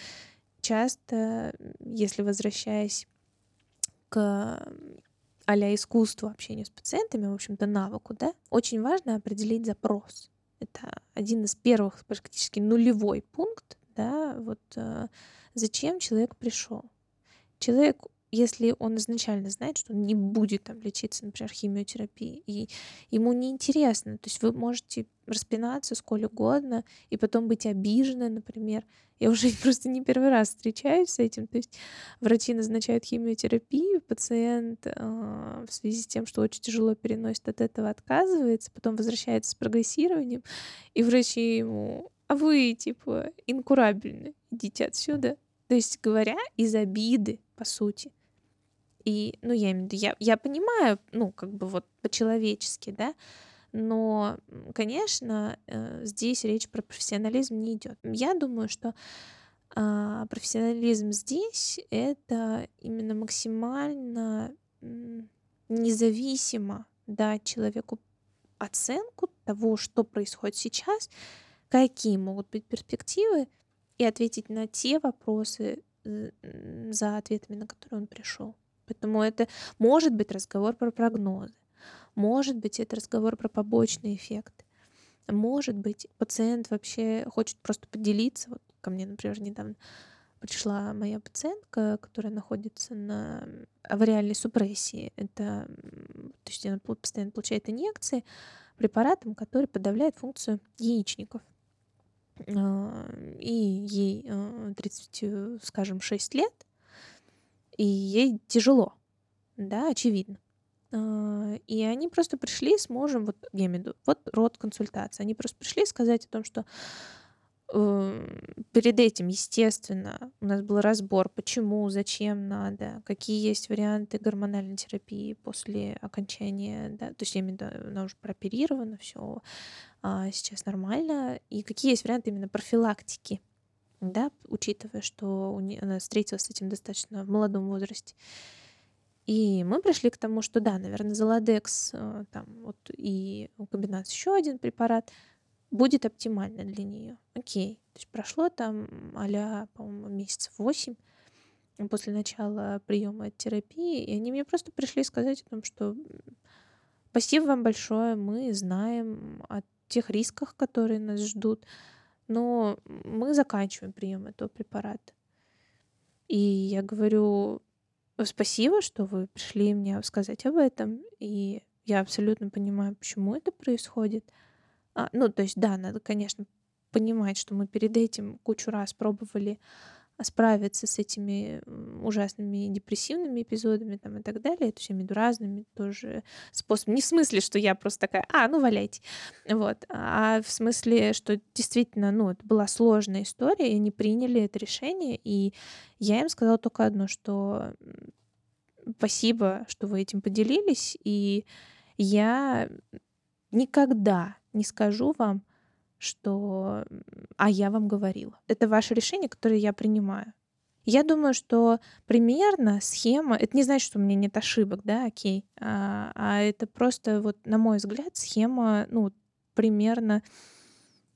часто, если возвращаясь к а искусству общения с пациентами, в общем-то, навыку, да, очень важно определить запрос. Это один из первых, практически нулевой пункт, да, вот э, зачем человек пришел. Человек, если он изначально знает, что он не будет там лечиться, например, химиотерапией, и ему неинтересно, то есть вы можете распинаться сколь угодно, и потом быть обижены, например, я уже просто не первый раз встречаюсь с этим. То есть врачи назначают химиотерапию, пациент э, в связи с тем, что очень тяжело переносит от этого, отказывается, потом возвращается с прогрессированием, и врачи ему, а вы, типа, инкурабельны, идите отсюда. То есть говоря из обиды, по сути. И, ну, я имею в виду, я, я понимаю, ну, как бы вот по-человечески, да, но, конечно, э, здесь речь про профессионализм не идет. Я думаю, что а, профессионализм здесь это именно максимально независимо дать человеку оценку того, что происходит сейчас, какие могут быть перспективы, и ответить на те вопросы, за ответами на которые он пришел. Поэтому это может быть разговор про прогнозы. Может быть, это разговор про побочный эффект. Может быть, пациент вообще хочет просто поделиться. Вот ко мне, например, недавно пришла моя пациентка, которая находится на авариальной супрессии. Это, то есть она постоянно получает инъекции препаратом, который подавляет функцию яичников. А, и ей 30, а, скажем, 6 лет, и ей тяжело, да, очевидно. А, и они просто пришли с мужем, вот я имею в виду, вот род консультации. Они просто пришли сказать о том, что э, перед этим, естественно, у нас был разбор, почему, зачем надо, какие есть варианты гормональной терапии после окончания, да, то есть виду, она уже прооперирована, все а, сейчас нормально, и какие есть варианты именно профилактики, да, учитывая, что у нее, она встретилась с этим достаточно в молодом возрасте. И мы пришли к тому, что да, наверное, Золодекс, э, там вот и комбинация еще один препарат будет оптимально для нее. Окей. То есть прошло там а по-моему, месяцев восемь после начала приема терапии, и они мне просто пришли сказать о том, что спасибо вам большое, мы знаем о тех рисках, которые нас ждут, но мы заканчиваем прием этого препарата. И я говорю, спасибо, что вы пришли мне сказать об этом, и я абсолютно понимаю, почему это происходит. А, ну, то есть, да, надо, конечно, понимать, что мы перед этим кучу раз пробовали справиться с этими ужасными депрессивными эпизодами там, и так далее, то имею разными тоже способами. Не в смысле, что я просто такая, а, ну валяйте. Вот. А в смысле, что действительно, ну, это была сложная история, и они приняли это решение, и я им сказала только одно, что спасибо, что вы этим поделились, и я никогда не скажу вам, что «а я вам говорила». Это ваше решение, которое я принимаю. Я думаю, что примерно схема, это не значит, что у меня нет ошибок, да, окей, а, а это просто вот, на мой взгляд, схема, ну, примерно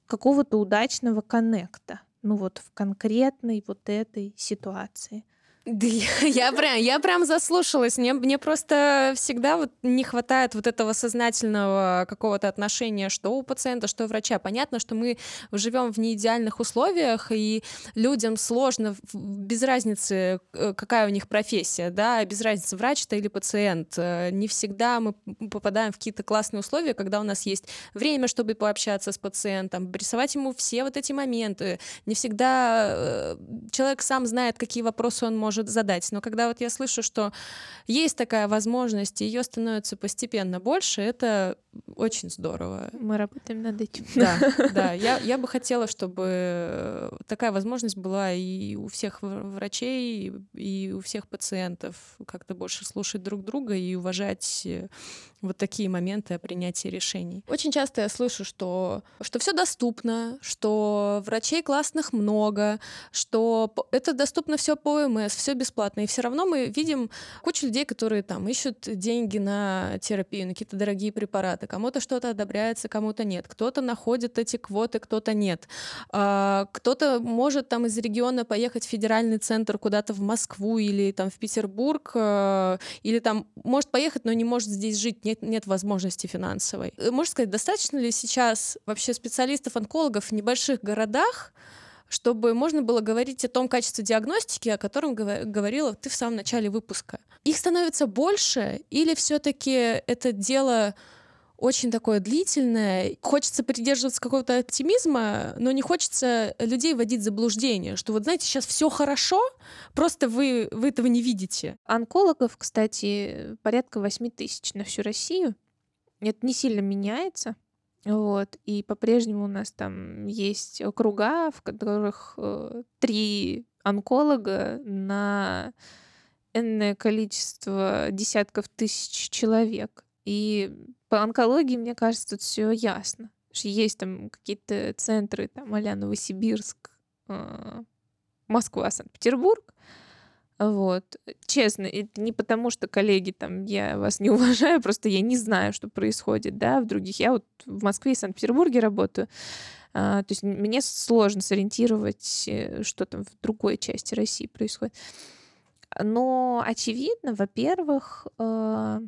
какого-то удачного коннекта, ну вот в конкретной вот этой ситуации — да я, я прям, я прям заслушалась. Мне, мне просто всегда вот не хватает вот этого сознательного какого-то отношения, что у пациента, что у врача. Понятно, что мы живем в неидеальных условиях, и людям сложно, без разницы, э, какая у них профессия, да, без разницы, врач это или пациент. Э, не всегда мы попадаем в какие-то классные условия, когда у нас есть время, чтобы пообщаться с пациентом, рисовать ему все вот эти моменты. Не всегда э, человек сам знает, какие вопросы он может может задать. Но когда вот я слышу, что есть такая возможность, и ее становится постепенно больше, это очень здорово. Мы работаем над этим. Да, да. Я, я бы хотела, чтобы такая возможность была и у всех врачей, и у всех пациентов как-то больше слушать друг друга и уважать э, вот такие моменты о принятии решений. Очень часто я слышу, что, что все доступно, что врачей классных много, что это доступно все по ОМС, все бесплатно. И все равно мы видим кучу людей, которые там ищут деньги на терапию, на какие-то дорогие препараты. Кому-то что-то одобряется, кому-то нет. Кто-то находит эти квоты, кто-то нет. А, кто-то может там из региона поехать в федеральный центр куда-то в Москву или там в Петербург, а, или там может поехать, но не может здесь жить, нет, нет возможности финансовой. Можно сказать, достаточно ли сейчас вообще специалистов-онкологов в небольших городах, чтобы можно было говорить о том качестве диагностики, о котором говорила ты в самом начале выпуска. Их становится больше или все-таки это дело очень такое длительное. Хочется придерживаться какого-то оптимизма, но не хочется людей вводить в заблуждение, что вот знаете, сейчас все хорошо, просто вы, вы этого не видите. Онкологов, кстати, порядка 8 тысяч на всю Россию. Это не сильно меняется. Вот. И по-прежнему у нас там есть округа, в которых э, три онколога на энное количество десятков тысяч человек. И по онкологии, мне кажется, тут все ясно. Что есть там какие-то центры, там, а Новосибирск, Москва, Санкт-Петербург, вот. Честно, это не потому, что, коллеги, там, я вас не уважаю, просто я не знаю, что происходит, да, в других. Я вот в Москве и Санкт-Петербурге работаю, а, то есть мне сложно сориентировать, э, что там в другой части России происходит. Но очевидно, во-первых, э,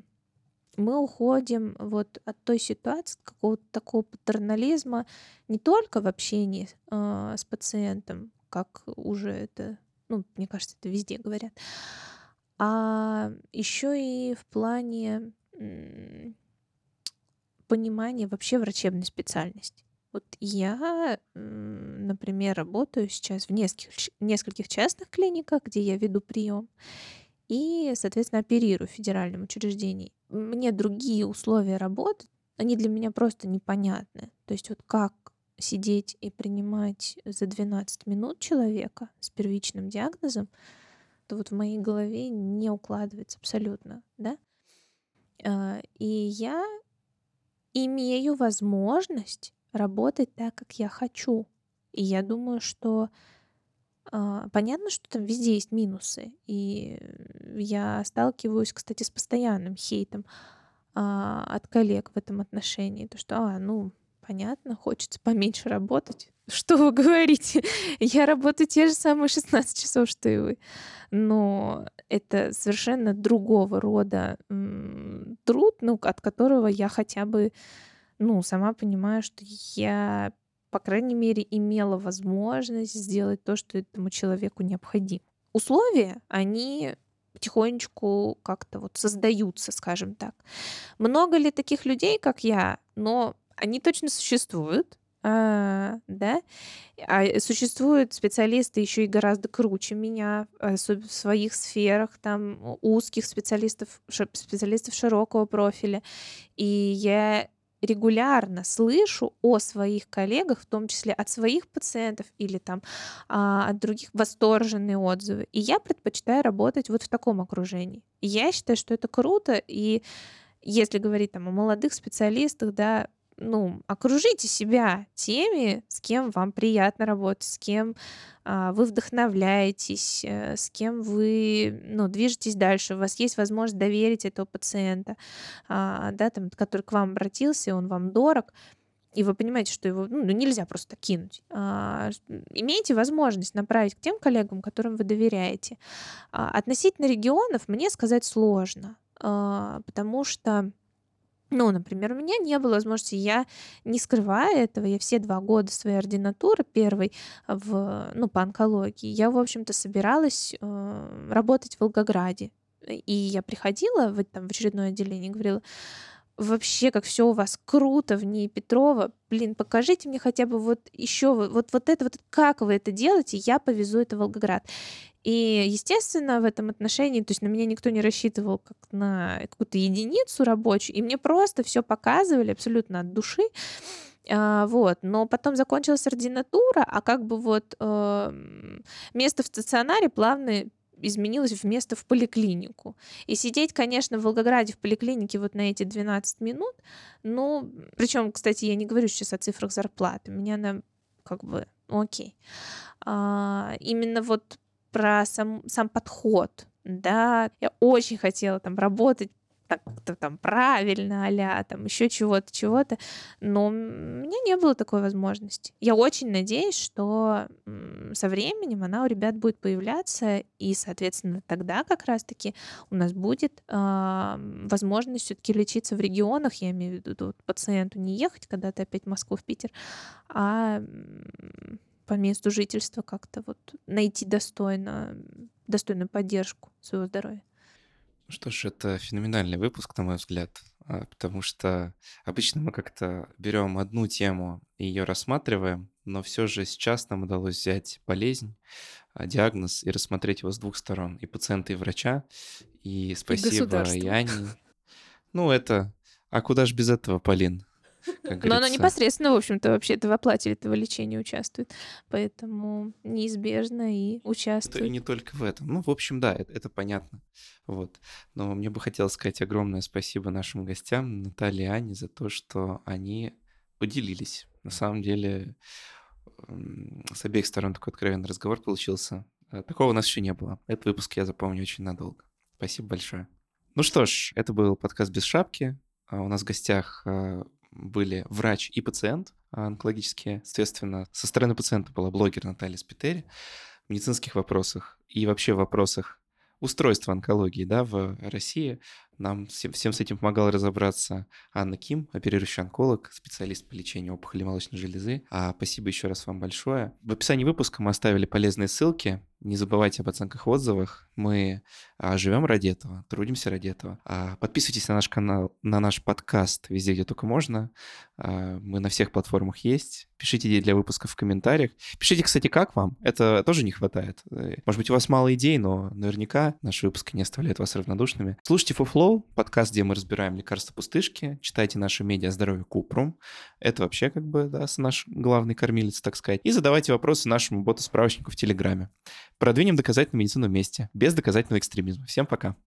мы уходим вот от той ситуации, от какого-то такого патернализма не только в общении э, с пациентом, как уже это ну, мне кажется, это везде говорят, а еще и в плане понимания вообще врачебной специальности. Вот я, например, работаю сейчас в нескольких, нескольких частных клиниках, где я веду прием, и, соответственно, оперирую в федеральном учреждении. Мне другие условия работы, они для меня просто непонятны. То есть вот как сидеть и принимать за 12 минут человека с первичным диагнозом, то вот в моей голове не укладывается абсолютно, да. А, и я имею возможность работать так, как я хочу. И я думаю, что понятно, что там везде есть минусы. И я сталкиваюсь, кстати, с постоянным хейтом а, от коллег в этом отношении. То, что, а, ну, понятно, хочется поменьше работать. Что вы говорите? Я работаю те же самые 16 часов, что и вы. Но это совершенно другого рода труд, ну, от которого я хотя бы, ну, сама понимаю, что я, по крайней мере, имела возможность сделать то, что этому человеку необходимо. Условия, они потихонечку как-то вот создаются, скажем так. Много ли таких людей, как я? Но они точно существуют, а, да, а существуют специалисты еще и гораздо круче меня в своих сферах, там узких специалистов, специалистов широкого профиля, и я регулярно слышу о своих коллегах, в том числе от своих пациентов или там а, от других восторженные отзывы. И я предпочитаю работать вот в таком окружении. Я считаю, что это круто, и если говорить там о молодых специалистах, да, ну, окружите себя теми, с кем вам приятно работать, с кем а, вы вдохновляетесь, э, с кем вы ну, движетесь дальше, у вас есть возможность доверить этого пациента, а, да, там, который к вам обратился, он вам дорог, и вы понимаете, что его ну, нельзя просто кинуть. А, имейте возможность направить к тем коллегам, которым вы доверяете. А, относительно регионов мне сказать сложно, а, потому что ну, например, у меня не было возможности, я не скрываю этого, я все два года своей ординатуры, первой в, ну, по онкологии, я, в общем-то, собиралась э, работать в Волгограде. И я приходила в, там, в очередное отделение и говорила, вообще, как все у вас круто в ней Петрова, блин, покажите мне хотя бы вот еще вот, вот, это, вот как вы это делаете, я повезу это в Волгоград. И, естественно, в этом отношении, то есть на меня никто не рассчитывал как на какую-то единицу рабочую, и мне просто все показывали абсолютно от души. А, вот, но потом закончилась ординатура, а как бы вот э, место в стационаре плавно изменилось в место в поликлинику. И сидеть, конечно, в Волгограде в поликлинике вот на эти 12 минут, ну, причем, кстати, я не говорю сейчас о цифрах зарплаты, меня на как бы, окей. А, именно вот про сам, сам подход, да, я очень хотела там работать так-то там правильно, а там еще чего-то, чего-то, но у меня не было такой возможности. Я очень надеюсь, что со временем она у ребят будет появляться, и, соответственно, тогда как раз-таки у нас будет э, возможность все-таки лечиться в регионах, я имею в виду вот, пациенту не ехать когда-то опять в Москву, в Питер, а по месту жительства как-то вот найти достойно, достойную поддержку своего здоровья. Ну что ж, это феноменальный выпуск, на мой взгляд, а, потому что обычно мы как-то берем одну тему и ее рассматриваем, но все же сейчас нам удалось взять болезнь, а, диагноз и рассмотреть его с двух сторон, и пациента, и врача. И спасибо и Яне. Ну, это... А куда же без этого, Полин? Но она непосредственно, в общем-то, вообще-то в оплате этого лечения участвует. Поэтому неизбежно и участвует. Это и не только в этом. Ну, в общем, да, это, это понятно. Вот. Но мне бы хотелось сказать огромное спасибо нашим гостям, Наталье и Ане, за то, что они поделились. На самом деле, с обеих сторон такой откровенный разговор получился. Э, такого у нас еще не было. Этот выпуск я запомню очень надолго. Спасибо большое. Ну что ж, это был подкаст «Без шапки». А у нас в гостях э, были врач и пациент онкологические. Соответственно, со стороны пациента была блогер Наталья Спитери в медицинских вопросах и вообще в вопросах устройства онкологии да, в России. Нам всем, всем с этим помогала разобраться Анна Ким, оперирующий онколог, специалист по лечению опухоли молочной железы. А спасибо еще раз вам большое. В описании выпуска мы оставили полезные ссылки. Не забывайте об оценках отзывах. Мы а, живем ради этого, трудимся ради этого. А, подписывайтесь на наш канал, на наш подкаст везде, где только можно. А, мы на всех платформах есть. Пишите идеи для выпусков в комментариях. Пишите, кстати, как вам. Это тоже не хватает. Может быть, у вас мало идей, но наверняка наши выпуски не оставляют вас равнодушными. Слушайте стол», подкаст, где мы разбираем лекарства пустышки. Читайте наши медиа здоровье Купрум. Это вообще как бы да, наш главный кормилец, так сказать. И задавайте вопросы нашему боту-справочнику в Телеграме. Продвинем доказательную медицину вместе, без доказательного экстремизма. Всем пока.